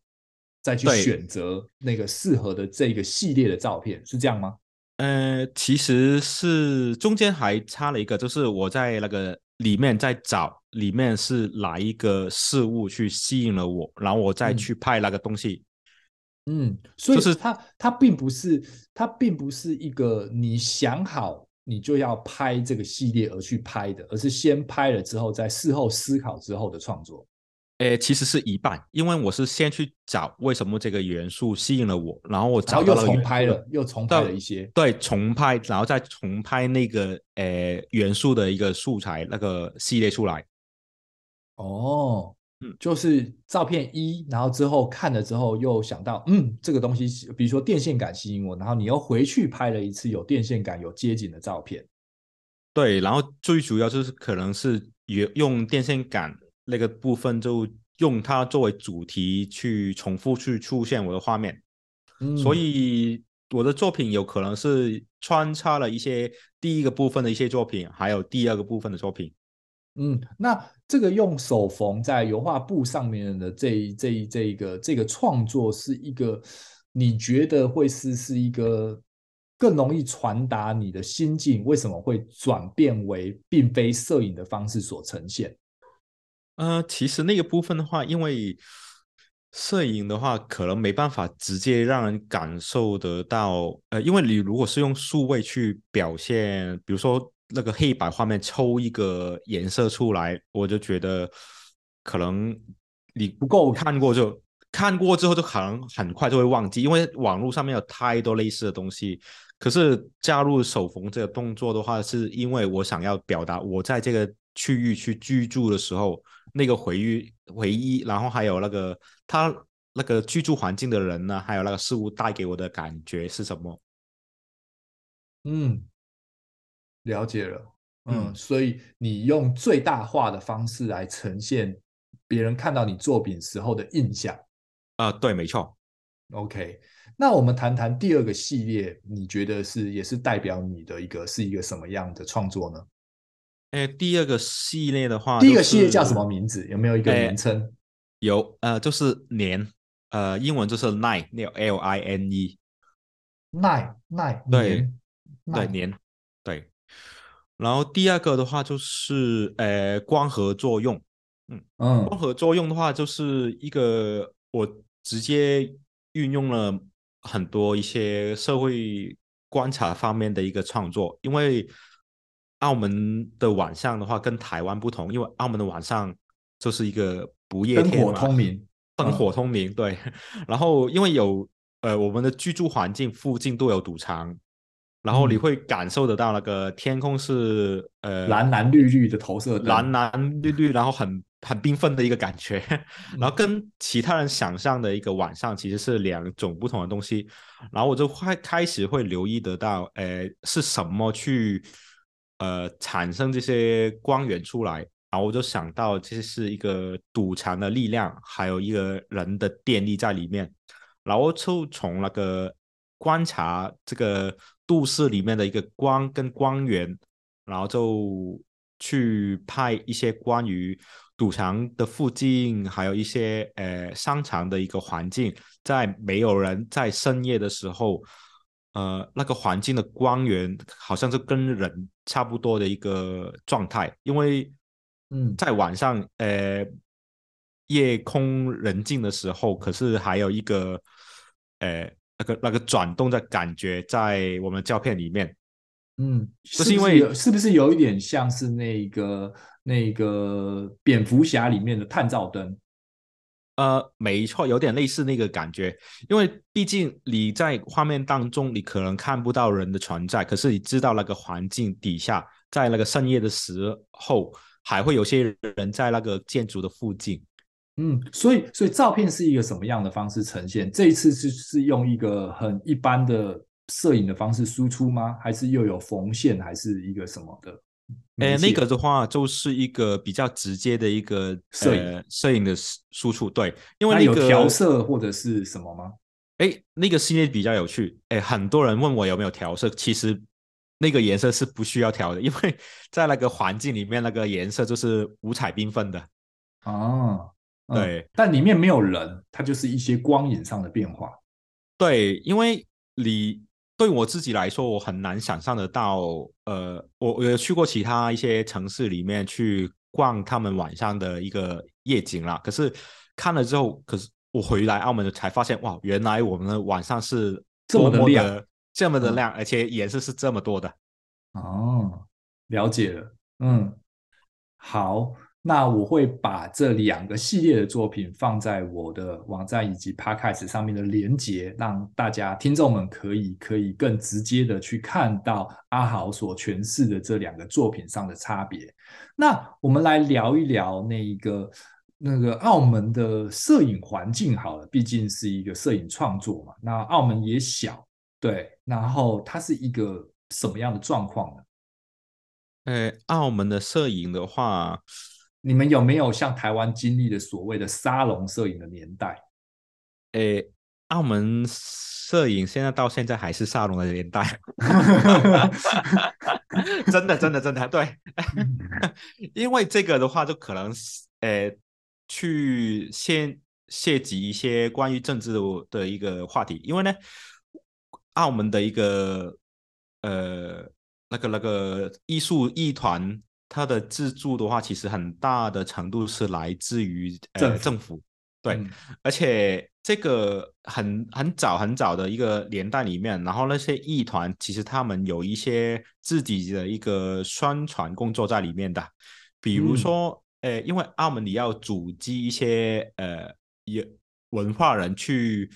再去选择那个适合的这个系列的照片，是这样吗？呃，其实是中间还差了一个，就是我在那个。里面在找里面是哪一个事物去吸引了我，然后我再去拍那个东西。嗯，所以就是它它并不是它并不是一个你想好你就要拍这个系列而去拍的，而是先拍了之后在事后思考之后的创作。诶，其实是一半，因为我是先去找为什么这个元素吸引了我，然后我找到了，又重拍了，又重拍了一些，对，重拍，然后再重拍那个诶元素的一个素材那个系列出来。哦，嗯，就是照片一，然后之后看了之后又想到，嗯，这个东西，比如说电线杆吸引我，然后你又回去拍了一次有电线杆、有街景的照片。对，然后最主要就是可能是用用电线杆。那个部分就用它作为主题去重复去出现我的画面，嗯，所以我的作品有可能是穿插了一些第一个部分的一些作品，还有第二个部分的作品。嗯，那这个用手缝在油画布上面的这一这一这一个这个创作是一个，你觉得会是是一个更容易传达你的心境？为什么会转变为并非摄影的方式所呈现？呃，其实那个部分的话，因为摄影的话，可能没办法直接让人感受得到。呃，因为你如果是用数位去表现，比如说那个黑白画面抽一个颜色出来，我就觉得可能你不够看过就看过之后就可能很快就会忘记，因为网络上面有太多类似的东西。可是加入手缝这个动作的话，是因为我想要表达我在这个区域去居住的时候。那个回忆，回忆，然后还有那个他那个居住环境的人呢，还有那个事物带给我的感觉是什么？嗯，了解了。嗯，嗯，所以你用最大化的方式来呈现别人看到你作品时候的印象。啊、呃，对，没错。OK，那我们谈谈第二个系列，你觉得是也是代表你的一个是一个什么样的创作呢？哎，第二个系列的话，第一个系列叫什么名字？有没有一个名称？有，呃，就是年，呃，英文就是 nine，那个 L I N E，nine nine，对对年，对。然后第二个的话就是，呃，光合作用，嗯嗯，光合作用的话就是一个我直接运用了很多一些社会观察方面的一个创作，因为澳门的晚上的话跟台湾不同，因为澳门的晚上就是一个不夜天嘛，灯火通明，灯火通明，对。然后因为有呃我们的居住环境附近都有赌场。然后你会感受得到那个天空是呃蓝蓝绿绿的投射，蓝蓝绿绿，然后很很缤纷的一个感觉，然后跟其他人想象的一个晚上其实是两种不同的东西。然后我就会开始会留意得到，呃，是什么去呃产生这些光源出来。然后我就想到，这是一个赌场的力量，还有一个人的电力在里面。然后就从那个观察这个。都市里面的一个光跟光源，然后就去拍一些关于赌场的附近，还有一些呃商场的一个环境，在没有人在深夜的时候，呃那个环境的光源好像是跟人差不多的一个状态，因为嗯在晚上呃夜空人静的时候，可是还有一个呃。那个那个转动的感觉在我们的胶片里面，嗯，就是因为是不是有一点像是那个那个蝙蝠侠里面的探照灯？呃，没错，有点类似那个感觉。因为毕竟你在画面当中，你可能看不到人的存在，可是你知道那个环境底下，在那个深夜的时候，还会有些人在那个建筑的附近。嗯，所以所以照片是一个什么样的方式呈现？这一次是是用一个很一般的摄影的方式输出吗？还是又有缝线，还是一个什么的？哎，那个的话就是一个比较直接的一个摄影、呃、摄影的输出，对，因为那个有调色或者是什么吗？哎，那个系列比较有趣。哎，很多人问我有没有调色，其实那个颜色是不需要调的，因为 在那个环境里面，那个颜色就是五彩缤纷的。哦。对、嗯，但里面没有人，它就是一些光影上的变化。对，因为你对我自己来说，我很难想象得到。呃，我我有去过其他一些城市里面去逛他们晚上的一个夜景啦。可是看了之后，可是我回来澳门才发现，哇，原来我们的晚上是多么的，这么的亮，这么的亮，而且颜色是这么多的。哦，了解了。嗯，好。那我会把这两个系列的作品放在我的网站以及 Podcast 上面的连接，让大家听众们可以可以更直接的去看到阿豪所诠释的这两个作品上的差别。那我们来聊一聊那一个那个澳门的摄影环境好了，毕竟是一个摄影创作嘛。那澳门也小，对，然后它是一个什么样的状况呢？呃，澳门的摄影的话。你们有没有像台湾经历的所谓的沙龙摄影的年代？诶，澳门摄影现在到现在还是沙龙的年代，真的，真的，真的，对，因为这个的话，就可能诶去先涉及一些关于政治的的一个话题，因为呢，澳门的一个呃那个那个艺术艺团。它的资助的话，其实很大的程度是来自于呃政府，对、嗯，而且这个很很早很早的一个年代里面，然后那些艺团其实他们有一些自己的一个宣传工作在里面的，比如说，嗯、呃，因为澳门你要组织一些呃有文化人去。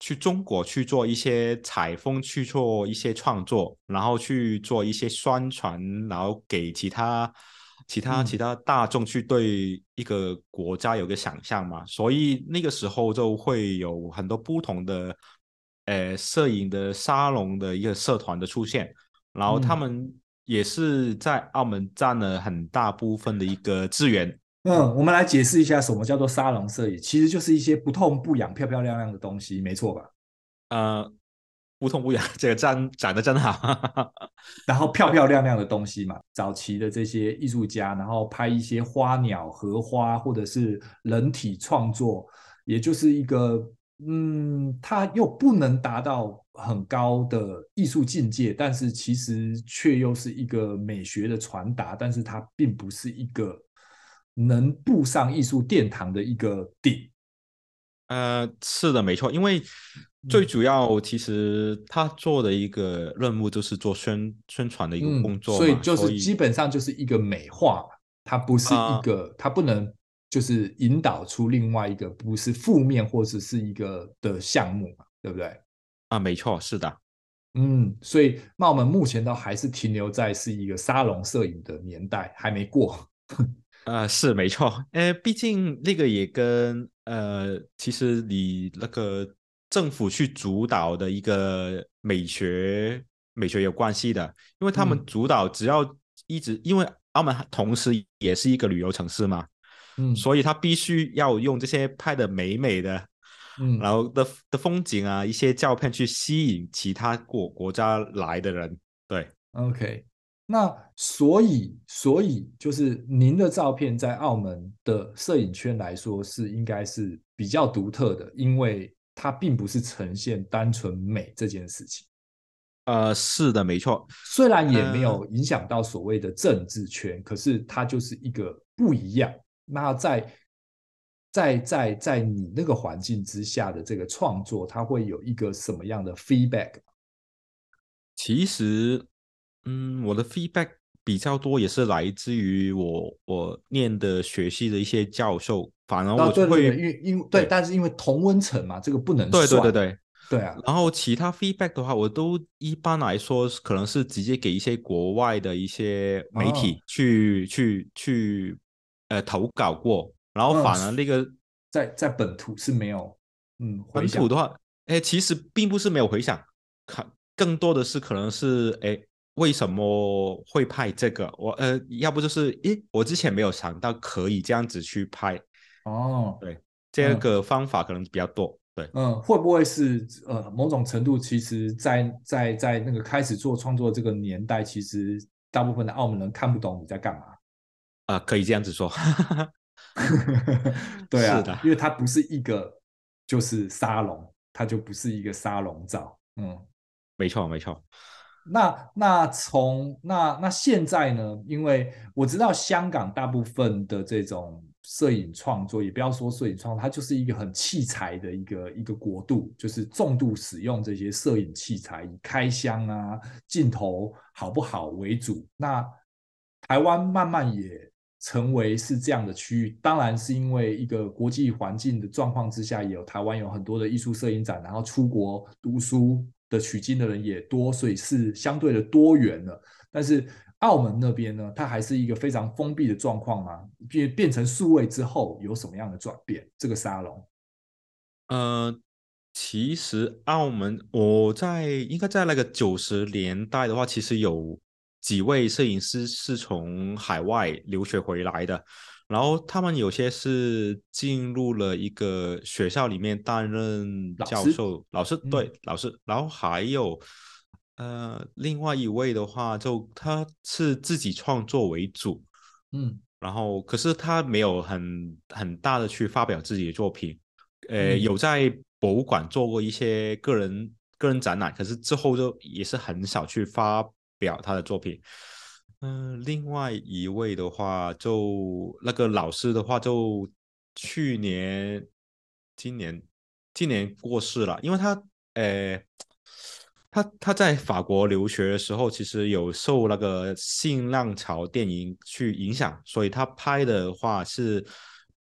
去中国去做一些采风，去做一些创作，然后去做一些宣传，然后给其他、其他、其他大众去对一个国家有个想象嘛。所以那个时候就会有很多不同的，呃，摄影的沙龙的一个社团的出现，然后他们也是在澳门占了很大部分的一个资源。嗯，我们来解释一下什么叫做沙龙摄影，其实就是一些不痛不痒、漂漂亮亮的东西，没错吧？呃，不痛不痒，这个长长得真好。然后漂漂亮亮的东西嘛，早期的这些艺术家，然后拍一些花鸟、荷花或者是人体创作，也就是一个，嗯，它又不能达到很高的艺术境界，但是其实却又是一个美学的传达，但是它并不是一个。能步上艺术殿堂的一个顶，呃，是的，没错，因为最主要其实他做的一个任务就是做宣宣传的一个工作，嗯，所以就是基本上就是一个美化，它不是一个，它、呃、不能就是引导出另外一个不是负面或者是一个的项目嘛，对不对？啊，没错，是的。嗯，所以那我们目前都还是停留在是一个沙龙摄影的年代，还没过。呃，是没错，呃，毕竟那个也跟呃，其实你那个政府去主导的一个美学美学有关系的，因为他们主导只要一直，嗯、因为澳门同时也是一个旅游城市嘛，嗯，所以他必须要用这些拍的美美的。嗯，然后的的风景啊，一些照片去吸引其他国国家来的人，对，OK，那所以所以就是您的照片在澳门的摄影圈来说是应该是比较独特的，因为它并不是呈现单纯美这件事情。呃，是的，没错，虽然也没有影响到所谓的政治圈，呃，可是它就是一个不一样。那在在在在你那个环境之下的这个创作，它会有一个什么样的 feedback？其实，嗯，我的 feedback 比较多，也是来自于我我念的学系的一些教授。反而我就会因为因为对，但是因为同温层嘛，这个不能对对对对对啊。然后其他 feedback 的话，我都一般来说可能是直接给一些国外的一些媒体去、哦、去去呃投稿过。然后反而那个、嗯、在在本土是没有，嗯，本土的话，哎，其实并不是没有回响，看更多的是可能是，哎，为什么会拍这个？我呃，要不就是，诶，我之前没有想到可以这样子去拍，哦，对，这个方法可能比较多，对，嗯，会不会是呃某种程度，其实在，在在在那个开始做创作这个年代，其实大部分的澳门人看不懂你在干嘛？啊、呃，可以这样子说。对啊，因为它不是一个就是沙龙，它就不是一个沙龙照。嗯，没错没错。那那从那那现在呢？因为我知道香港大部分的这种摄影创作，也不要说摄影创作，它就是一个很器材的一个一个国度，就是重度使用这些摄影器材，以开箱啊、镜头好不好为主。那台湾慢慢也。成为是这样的区域，当然是因为一个国际环境的状况之下，也有台湾有很多的艺术摄影展，然后出国读书的取经的人也多，所以是相对的多元了。但是澳门那边呢，它还是一个非常封闭的状况嘛，变变成数位之后有什么样的转变？这个沙龙，呃，其实澳门我在应该在那个九十年代的话，其实有。几位摄影师是从海外留学回来的，然后他们有些是进入了一个学校里面担任教授、老师，老师对、嗯、老师，然后还有呃另外一位的话，就他是自己创作为主，嗯，然后可是他没有很很大的去发表自己的作品，呃，嗯、有在博物馆做过一些个人个人展览，可是之后就也是很少去发。表他的作品，嗯、呃，另外一位的话，就那个老师的话，就去年、今年、今年过世了，因为他，呃，他他在法国留学的时候，其实有受那个新浪潮电影去影响，所以他拍的话是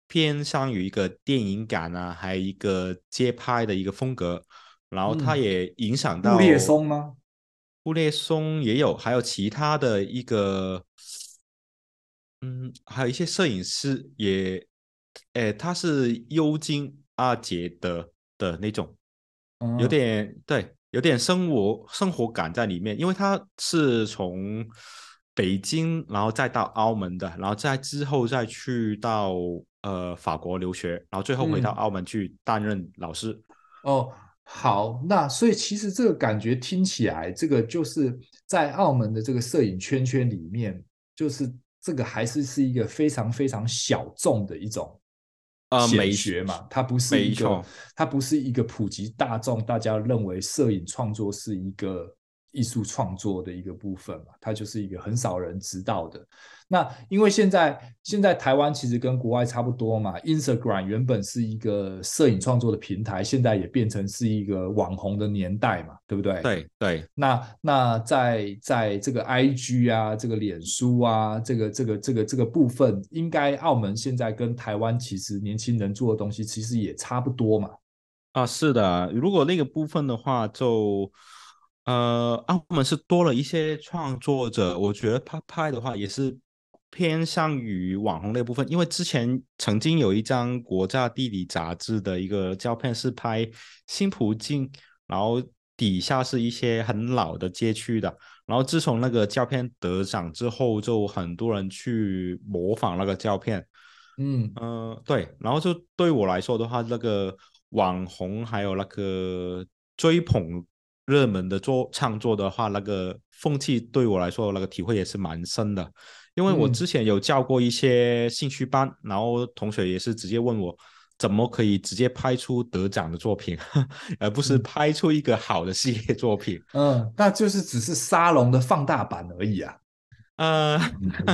偏向于一个电影感啊，还有一个街拍的一个风格，然后他也影响到。布列松吗？布列松也有，还有其他的一个，嗯，还有一些摄影师也，诶，他是尤金阿杰的的那种，有点、嗯、对，有点生活生活感在里面，因为他是从北京，然后再到澳门的，然后再之后再去到呃法国留学，然后最后回到澳门去担任老师。嗯、哦。好，那所以其实这个感觉听起来，这个就是在澳门的这个摄影圈圈里面，就是这个还是是一个非常非常小众的一种啊美学嘛，它不是一个，它不是一个普及大众，大家认为摄影创作是一个艺术创作的一个部分嘛，它就是一个很少人知道的。那因为现在现在台湾其实跟国外差不多嘛，Instagram 原本是一个摄影创作的平台，现在也变成是一个网红的年代嘛，对不对？对对。那那在在这个 IG 啊，这个脸书啊，这个这个这个这个部分，应该澳门现在跟台湾其实年轻人做的东西其实也差不多嘛。啊，是的，如果那个部分的话就，就呃，澳门是多了一些创作者，我觉得拍拍的话也是偏向于网红那部分，因为之前曾经有一张国家地理杂志的一个照片是拍新葡京，然后底下是一些很老的街区的，然后自从那个照片得奖之后，就很多人去模仿那个照片，嗯嗯、呃，对，然后就对我来说的话，那个。网红还有那个追捧热门的作创作的话，那个风气对我来说那个体会也是蛮深的。因为我之前有教过一些兴趣班，嗯、然后同学也是直接问我，怎么可以直接拍出得奖的作品，而不是拍出一个好的系列作品？嗯，那就是只是沙龙的放大版而已啊。呃，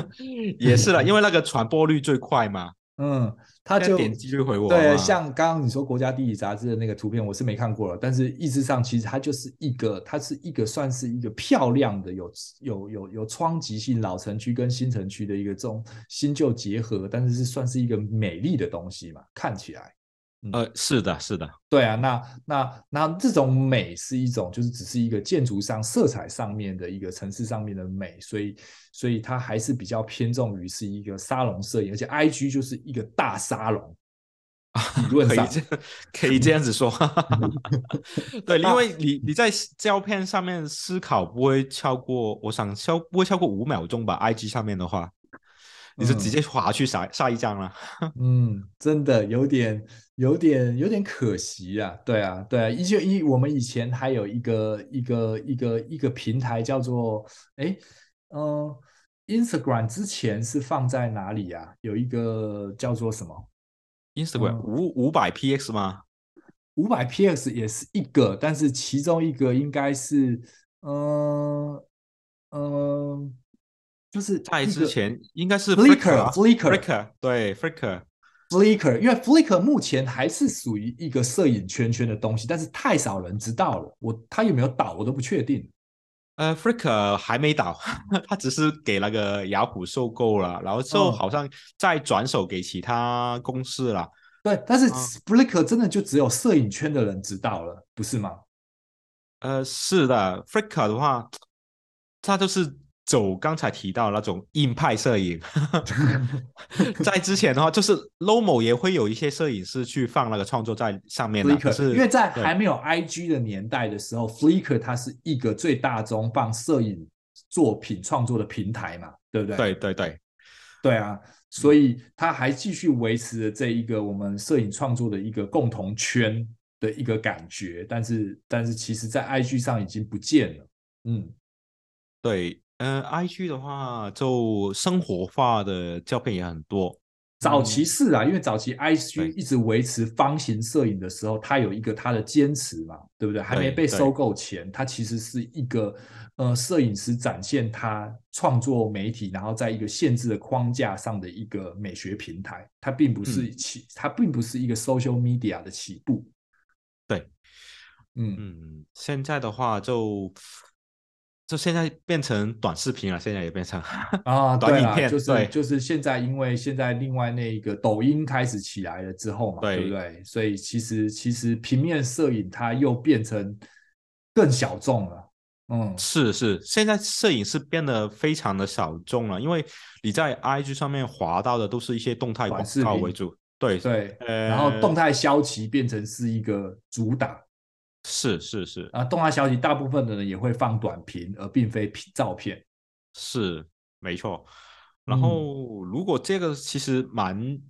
也是了，因为那个传播率最快嘛。嗯，他就点击率回我。对，像刚刚你说国家地理杂志的那个图片，我是没看过了。但是意思上，其实它就是一个，它是一个算是一个漂亮的，有有有有窗极性老城区跟新城区的一个这种新旧结合，但是是算是一个美丽的东西嘛，看起来。呃，是的，是的，对啊，那那那这种美是一种，就是只是一个建筑上、色彩上面的一个城市上面的美，所以所以它还是比较偏重于是一个沙龙摄影，而且 IG 就是一个大沙龙，理论上可以这可以这样子说，对，因为你你在胶片上面思考不会超过，我想超不会超过五秒钟吧，IG 上面的话。你就直接划去下下一张了？嗯，真的有点、有点、有点可惜啊。对啊，对啊，一就一我们以前还有一个、一个、一个、一个平台叫做哎，嗯、呃，Instagram 之前是放在哪里呀、啊？有一个叫做什么？Instagram 五五百 px 吗？五百 px 也是一个，但是其中一个应该是，嗯、呃、嗯。呃就是在之前应该是 Flickr，Flickr，Flickr，对 Flickr，Flickr，因为 Flickr 目前还是属于一个摄影圈圈的东西，但是太少人知道了。我他有没有倒，我都不确定。呃，Flickr 还没倒，他只是给那个雅虎收购了，然后之后好像再转手给其他公司了。对，但是 Flickr 真的就只有摄影圈的人知道了，不是吗？呃，是的，Flickr 的话，他就是。走刚才提到那种硬派摄影，在之前的话，就是 Lomo 也会有一些摄影师去放那个创作在上面的。Flickr，因为在还没有 IG 的年代的时候，Flickr 它是一个最大宗放摄影作品创作的平台嘛，对不对？对对对，对啊，所以它还继续维持着这一个我们摄影创作的一个共同圈的一个感觉，但是但是其实在 IG 上已经不见了。嗯，对。呃，IG 的话，就生活化的照片也很多。早期是啊，嗯、因为早期 IG 一直维持方形摄影的时候，它有一个它的坚持嘛，对不对？还没被收购前，它其实是一个呃，摄影师展现他创作媒体，然后在一个限制的框架上的一个美学平台。它并不是起，嗯、它并不是一个 social media 的起步。对，嗯嗯，现在的话就。就现在变成短视频了，现在也变成 啊，短影片，就是就是现在，因为现在另外那个抖音开始起来了之后嘛，对，对不对？所以其实其实平面摄影它又变成更小众了，嗯，是是，现在摄影是变得非常的小众了，因为你在 IG 上面滑到的都是一些动态广告为主，对对，呃、然后动态消息变成是一个主打。是是是啊，动态消息大部分的人也会放短屏，而并非照片。是没错。然后如果这个其实蛮，嗯、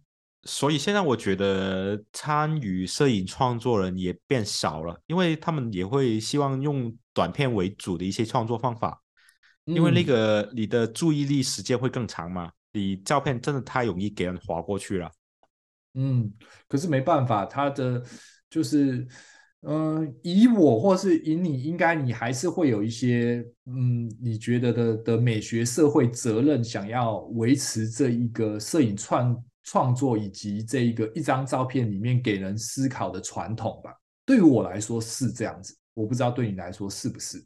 所以现在我觉得参与摄影创作人也变少了，因为他们也会希望用短片为主的一些创作方法，嗯、因为那个你的注意力时间会更长嘛，你照片真的太容易给人划过去了。嗯，可是没办法，他的就是。嗯，以我或是以你，应该你还是会有一些，嗯，你觉得的的美学社会责任，想要维持这一个摄影创创作以及这一个一张照片里面给人思考的传统吧。对于我来说是这样子，我不知道对你来说是不是？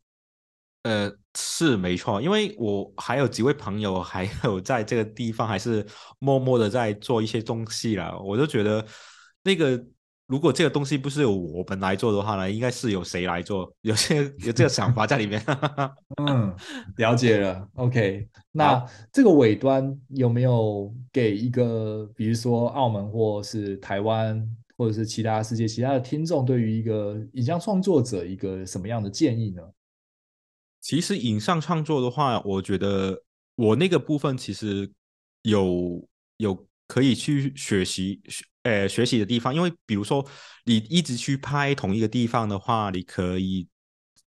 呃，是没错，因为我还有几位朋友，还有在这个地方还是默默的在做一些东西啦，我就觉得那个。如果这个东西不是由我们来做的话呢，应该是由谁来做？有些 有这个想法在里面。嗯，了解了。OK，那这个尾端有没有给一个，比如说澳门或是台湾，或者是其他世界其他的听众，对于一个影像创作者一个什么样的建议呢？其实影像创作的话，我觉得我那个部分其实有有可以去学习。呃，学习的地方，因为比如说你一直去拍同一个地方的话，你可以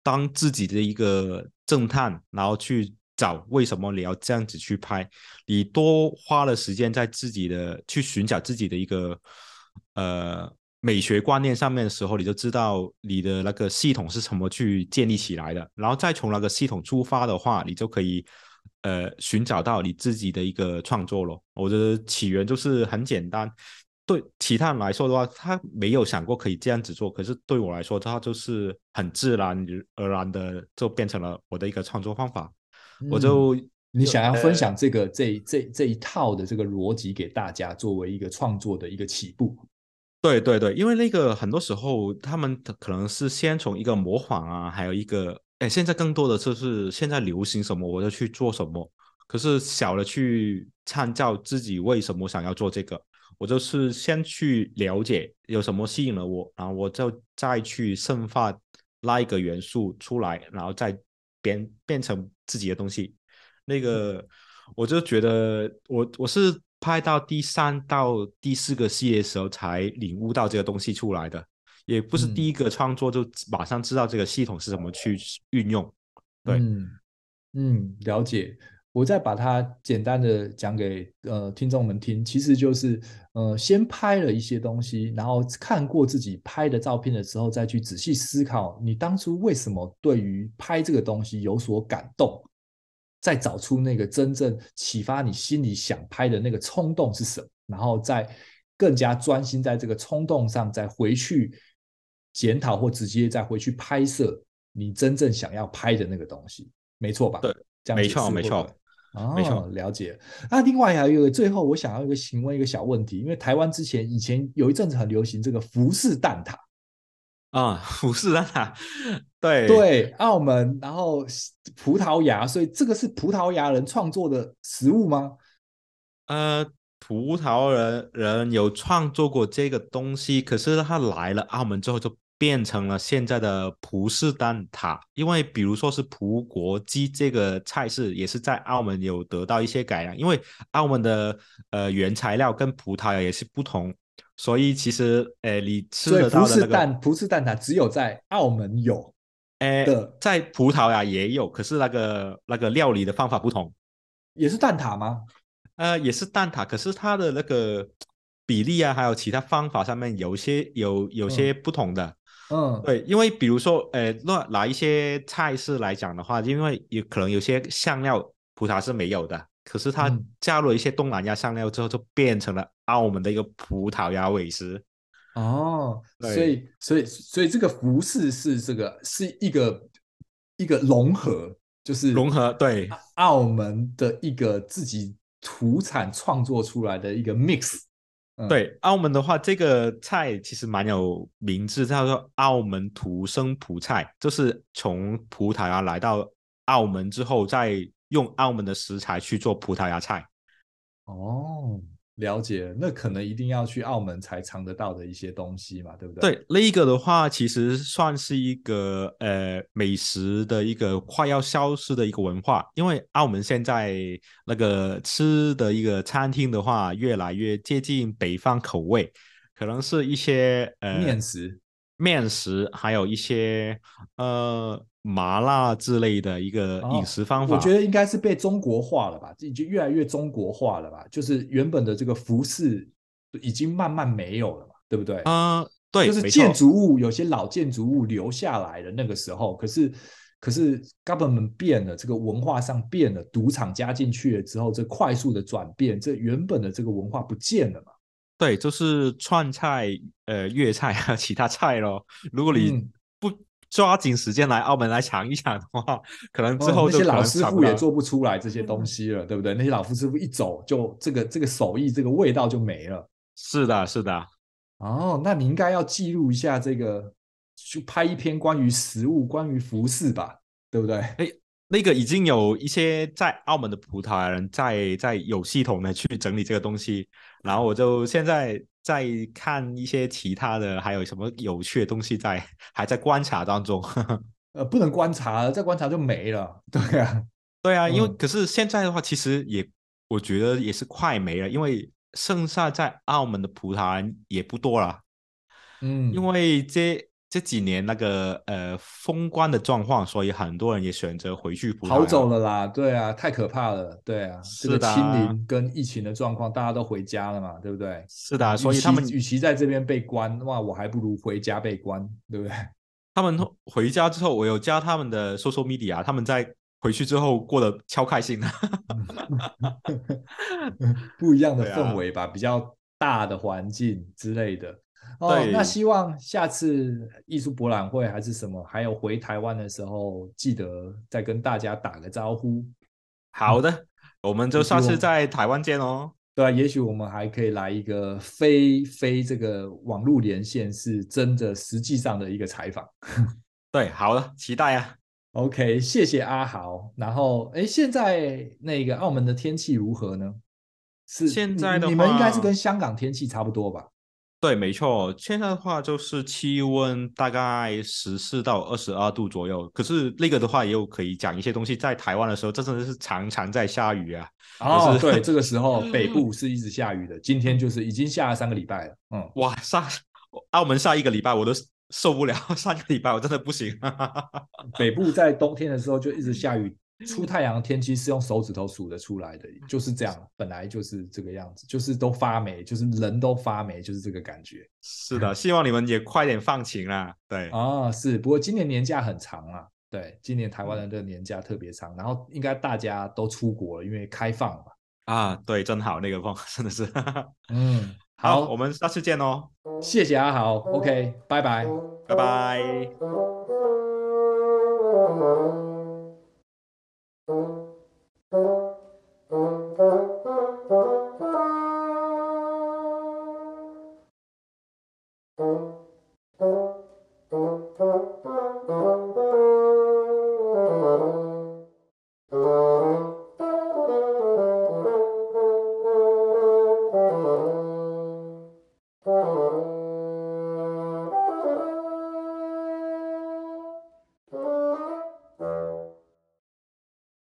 当自己的一个侦探，然后去找为什么你要这样子去拍。你多花了时间在自己的去寻找自己的一个呃美学观念上面的时候，你就知道你的那个系统是怎么去建立起来的。然后再从那个系统出发的话，你就可以呃寻找到你自己的一个创作咯。我的起源就是很简单。对其他人来说的话，他没有想过可以这样子做。可是对我来说，他就是很自然而然的就变成了我的一个创作方法。嗯、我就你想要分享这个、呃、这这这一套的这个逻辑给大家，作为一个创作的一个起步。对对对，因为那个很多时候他们可能是先从一个模仿啊，还有一个哎，现在更多的就是现在流行什么我就去做什么，可是小的去参照自己为什么想要做这个。我就是先去了解有什么吸引了我，然后我就再去生发那一个元素出来，然后再变变成自己的东西。那个我就觉得我我是拍到第三到第四个系列的时候才领悟到这个东西出来的，也不是第一个创作就马上知道这个系统是怎么去运用。对，嗯，嗯，了解。我再把它简单的讲给呃听众们听，其实就是呃先拍了一些东西，然后看过自己拍的照片的时候，再去仔细思考你当初为什么对于拍这个东西有所感动，再找出那个真正启发你心里想拍的那个冲动是什么，然后再更加专心在这个冲动上，再回去检讨或直接再回去拍摄你真正想要拍的那个东西，没错吧？对，这样没错，没错。哦，没错，了解。那另外还有一个，最后我想要一个询问一个小问题，因为台湾之前以前有一阵子很流行这个浮式蛋挞啊，浮式蛋挞，对对，澳门，然后葡萄牙，所以这个是葡萄牙人创作的食物吗？呃，葡萄牙人人有创作过这个东西，可是他来了澳门之后就。变成了现在的葡式蛋挞，因为比如说是葡国鸡这个菜式，也是在澳门有得到一些改良。因为澳门的呃原材料跟葡萄牙也是不同，所以其实呃你吃得到的那个葡式蛋葡式蛋挞只有在澳门有，呃在葡萄牙也有，可是那个那个料理的方法不同，也是蛋挞吗？呃，也是蛋挞，可是它的那个比例啊，还有其他方法上面有些有有些不同的。嗯嗯，对，因为比如说，呃，那拿一些菜式来讲的话，因为有可能有些香料葡萄牙是没有的，可是它加入了一些东南亚香料之后，就变成了澳门的一个葡萄牙美食。哦，所以，所以，所以这个服饰是这个是一个一个融合，就是融合，对，澳门的一个自己土产创作出来的一个 mix。对，澳门的话，这个菜其实蛮有名字，叫做澳门土生葡菜，就是从葡萄牙来到澳门之后，再用澳门的食材去做葡萄牙菜。哦。了解，那可能一定要去澳门才尝得到的一些东西嘛，对不对？对，那一个的话，其实算是一个呃美食的一个快要消失的一个文化，因为澳门现在那个吃的一个餐厅的话，越来越接近北方口味，可能是一些呃面食、面食，还有一些呃。麻辣之类的一个饮食方法，哦，我觉得应该是被中国化了吧，已经越来越中国化了吧。就是原本的这个服饰已经慢慢没有了嘛，对不对？啊、呃，对，就是建筑物有些老建筑物留下来的那个时候，可是可是 government 变了，这个文化上变了，赌场加进去了之后，这快速的转变，这原本的这个文化不见了嘛？对，就是川菜、呃粤菜还有其他菜咯。如果你不抓紧时间来澳门来尝一尝的话，可能之后、哦、那些老师傅也做不出来这些东西了，对不对？那些老师傅一走，就这个这个手艺，这个味道就没了。是的，是的。哦，那你应该要记录一下这个，就拍一篇关于食物、关于服饰吧，对不对？哎，那个已经有一些在澳门的葡萄牙人在在有系统的去整理这个东西，然后我就现在在看一些其他的，还有什么有趣的东西在还在观察当中。呃，不能观察，再观察就没了。对啊，对啊，因为、嗯、可是现在的话，其实也我觉得也是快没了，因为。剩下在澳门的葡萄也不多了，嗯，因为这这几年那个呃封关的状况，所以很多人也选择回去葡萄牙跑走了啦。对啊，太可怕了。对啊，是的，这个清零跟疫情的状况，大家都回家了嘛，对不对？是的，所以他们与其在这边被关，哇，我还不如回家被关，对不对？他们回家之后，我有加他们的 social media，他们在。回去之后过得超开心的，不一样的 氛围吧，啊、比较大的环境之类的。哦，那希望下次艺术博览会还是什么，还有回台湾的时候，记得再跟大家打个招呼。好的，嗯、我们就下次在台湾见哦。对啊，也许我们还可以来一个非非这个网络连线，是真的实际上的一个采访。对，好的，期待啊。OK，谢谢阿豪。然后，哎，现在那个澳门的天气如何呢？是现在的话，你们应该是跟香港天气差不多吧？对，没错。现在的话就是气温大概十四到二十二度左右。可是那个的话，也有可以讲一些东西。在台湾的时候，真的是常常在下雨啊。哦，就是、对，这个时候 北部是一直下雨的。今天就是已经下了三个礼拜了。嗯，哇，上澳门下一个礼拜我都。受不了，上个礼拜我真的不行。北部在冬天的时候就一直下雨，出太阳的天气是用手指头数得出来的，就是这样，本来就是这个样子，就是都发霉，就是人都发霉，就是这个感觉。是的，希望你们也快点放晴啦。对，哦，是，不过今年年假很长啊，对，今年台湾人的年假特别长，然后应该大家都出国了，因为开放嘛。啊，对，真好，那个风 真的是，嗯。好，好，我们下次见哦。谢谢阿豪，OK，拜拜，拜拜。Thank you.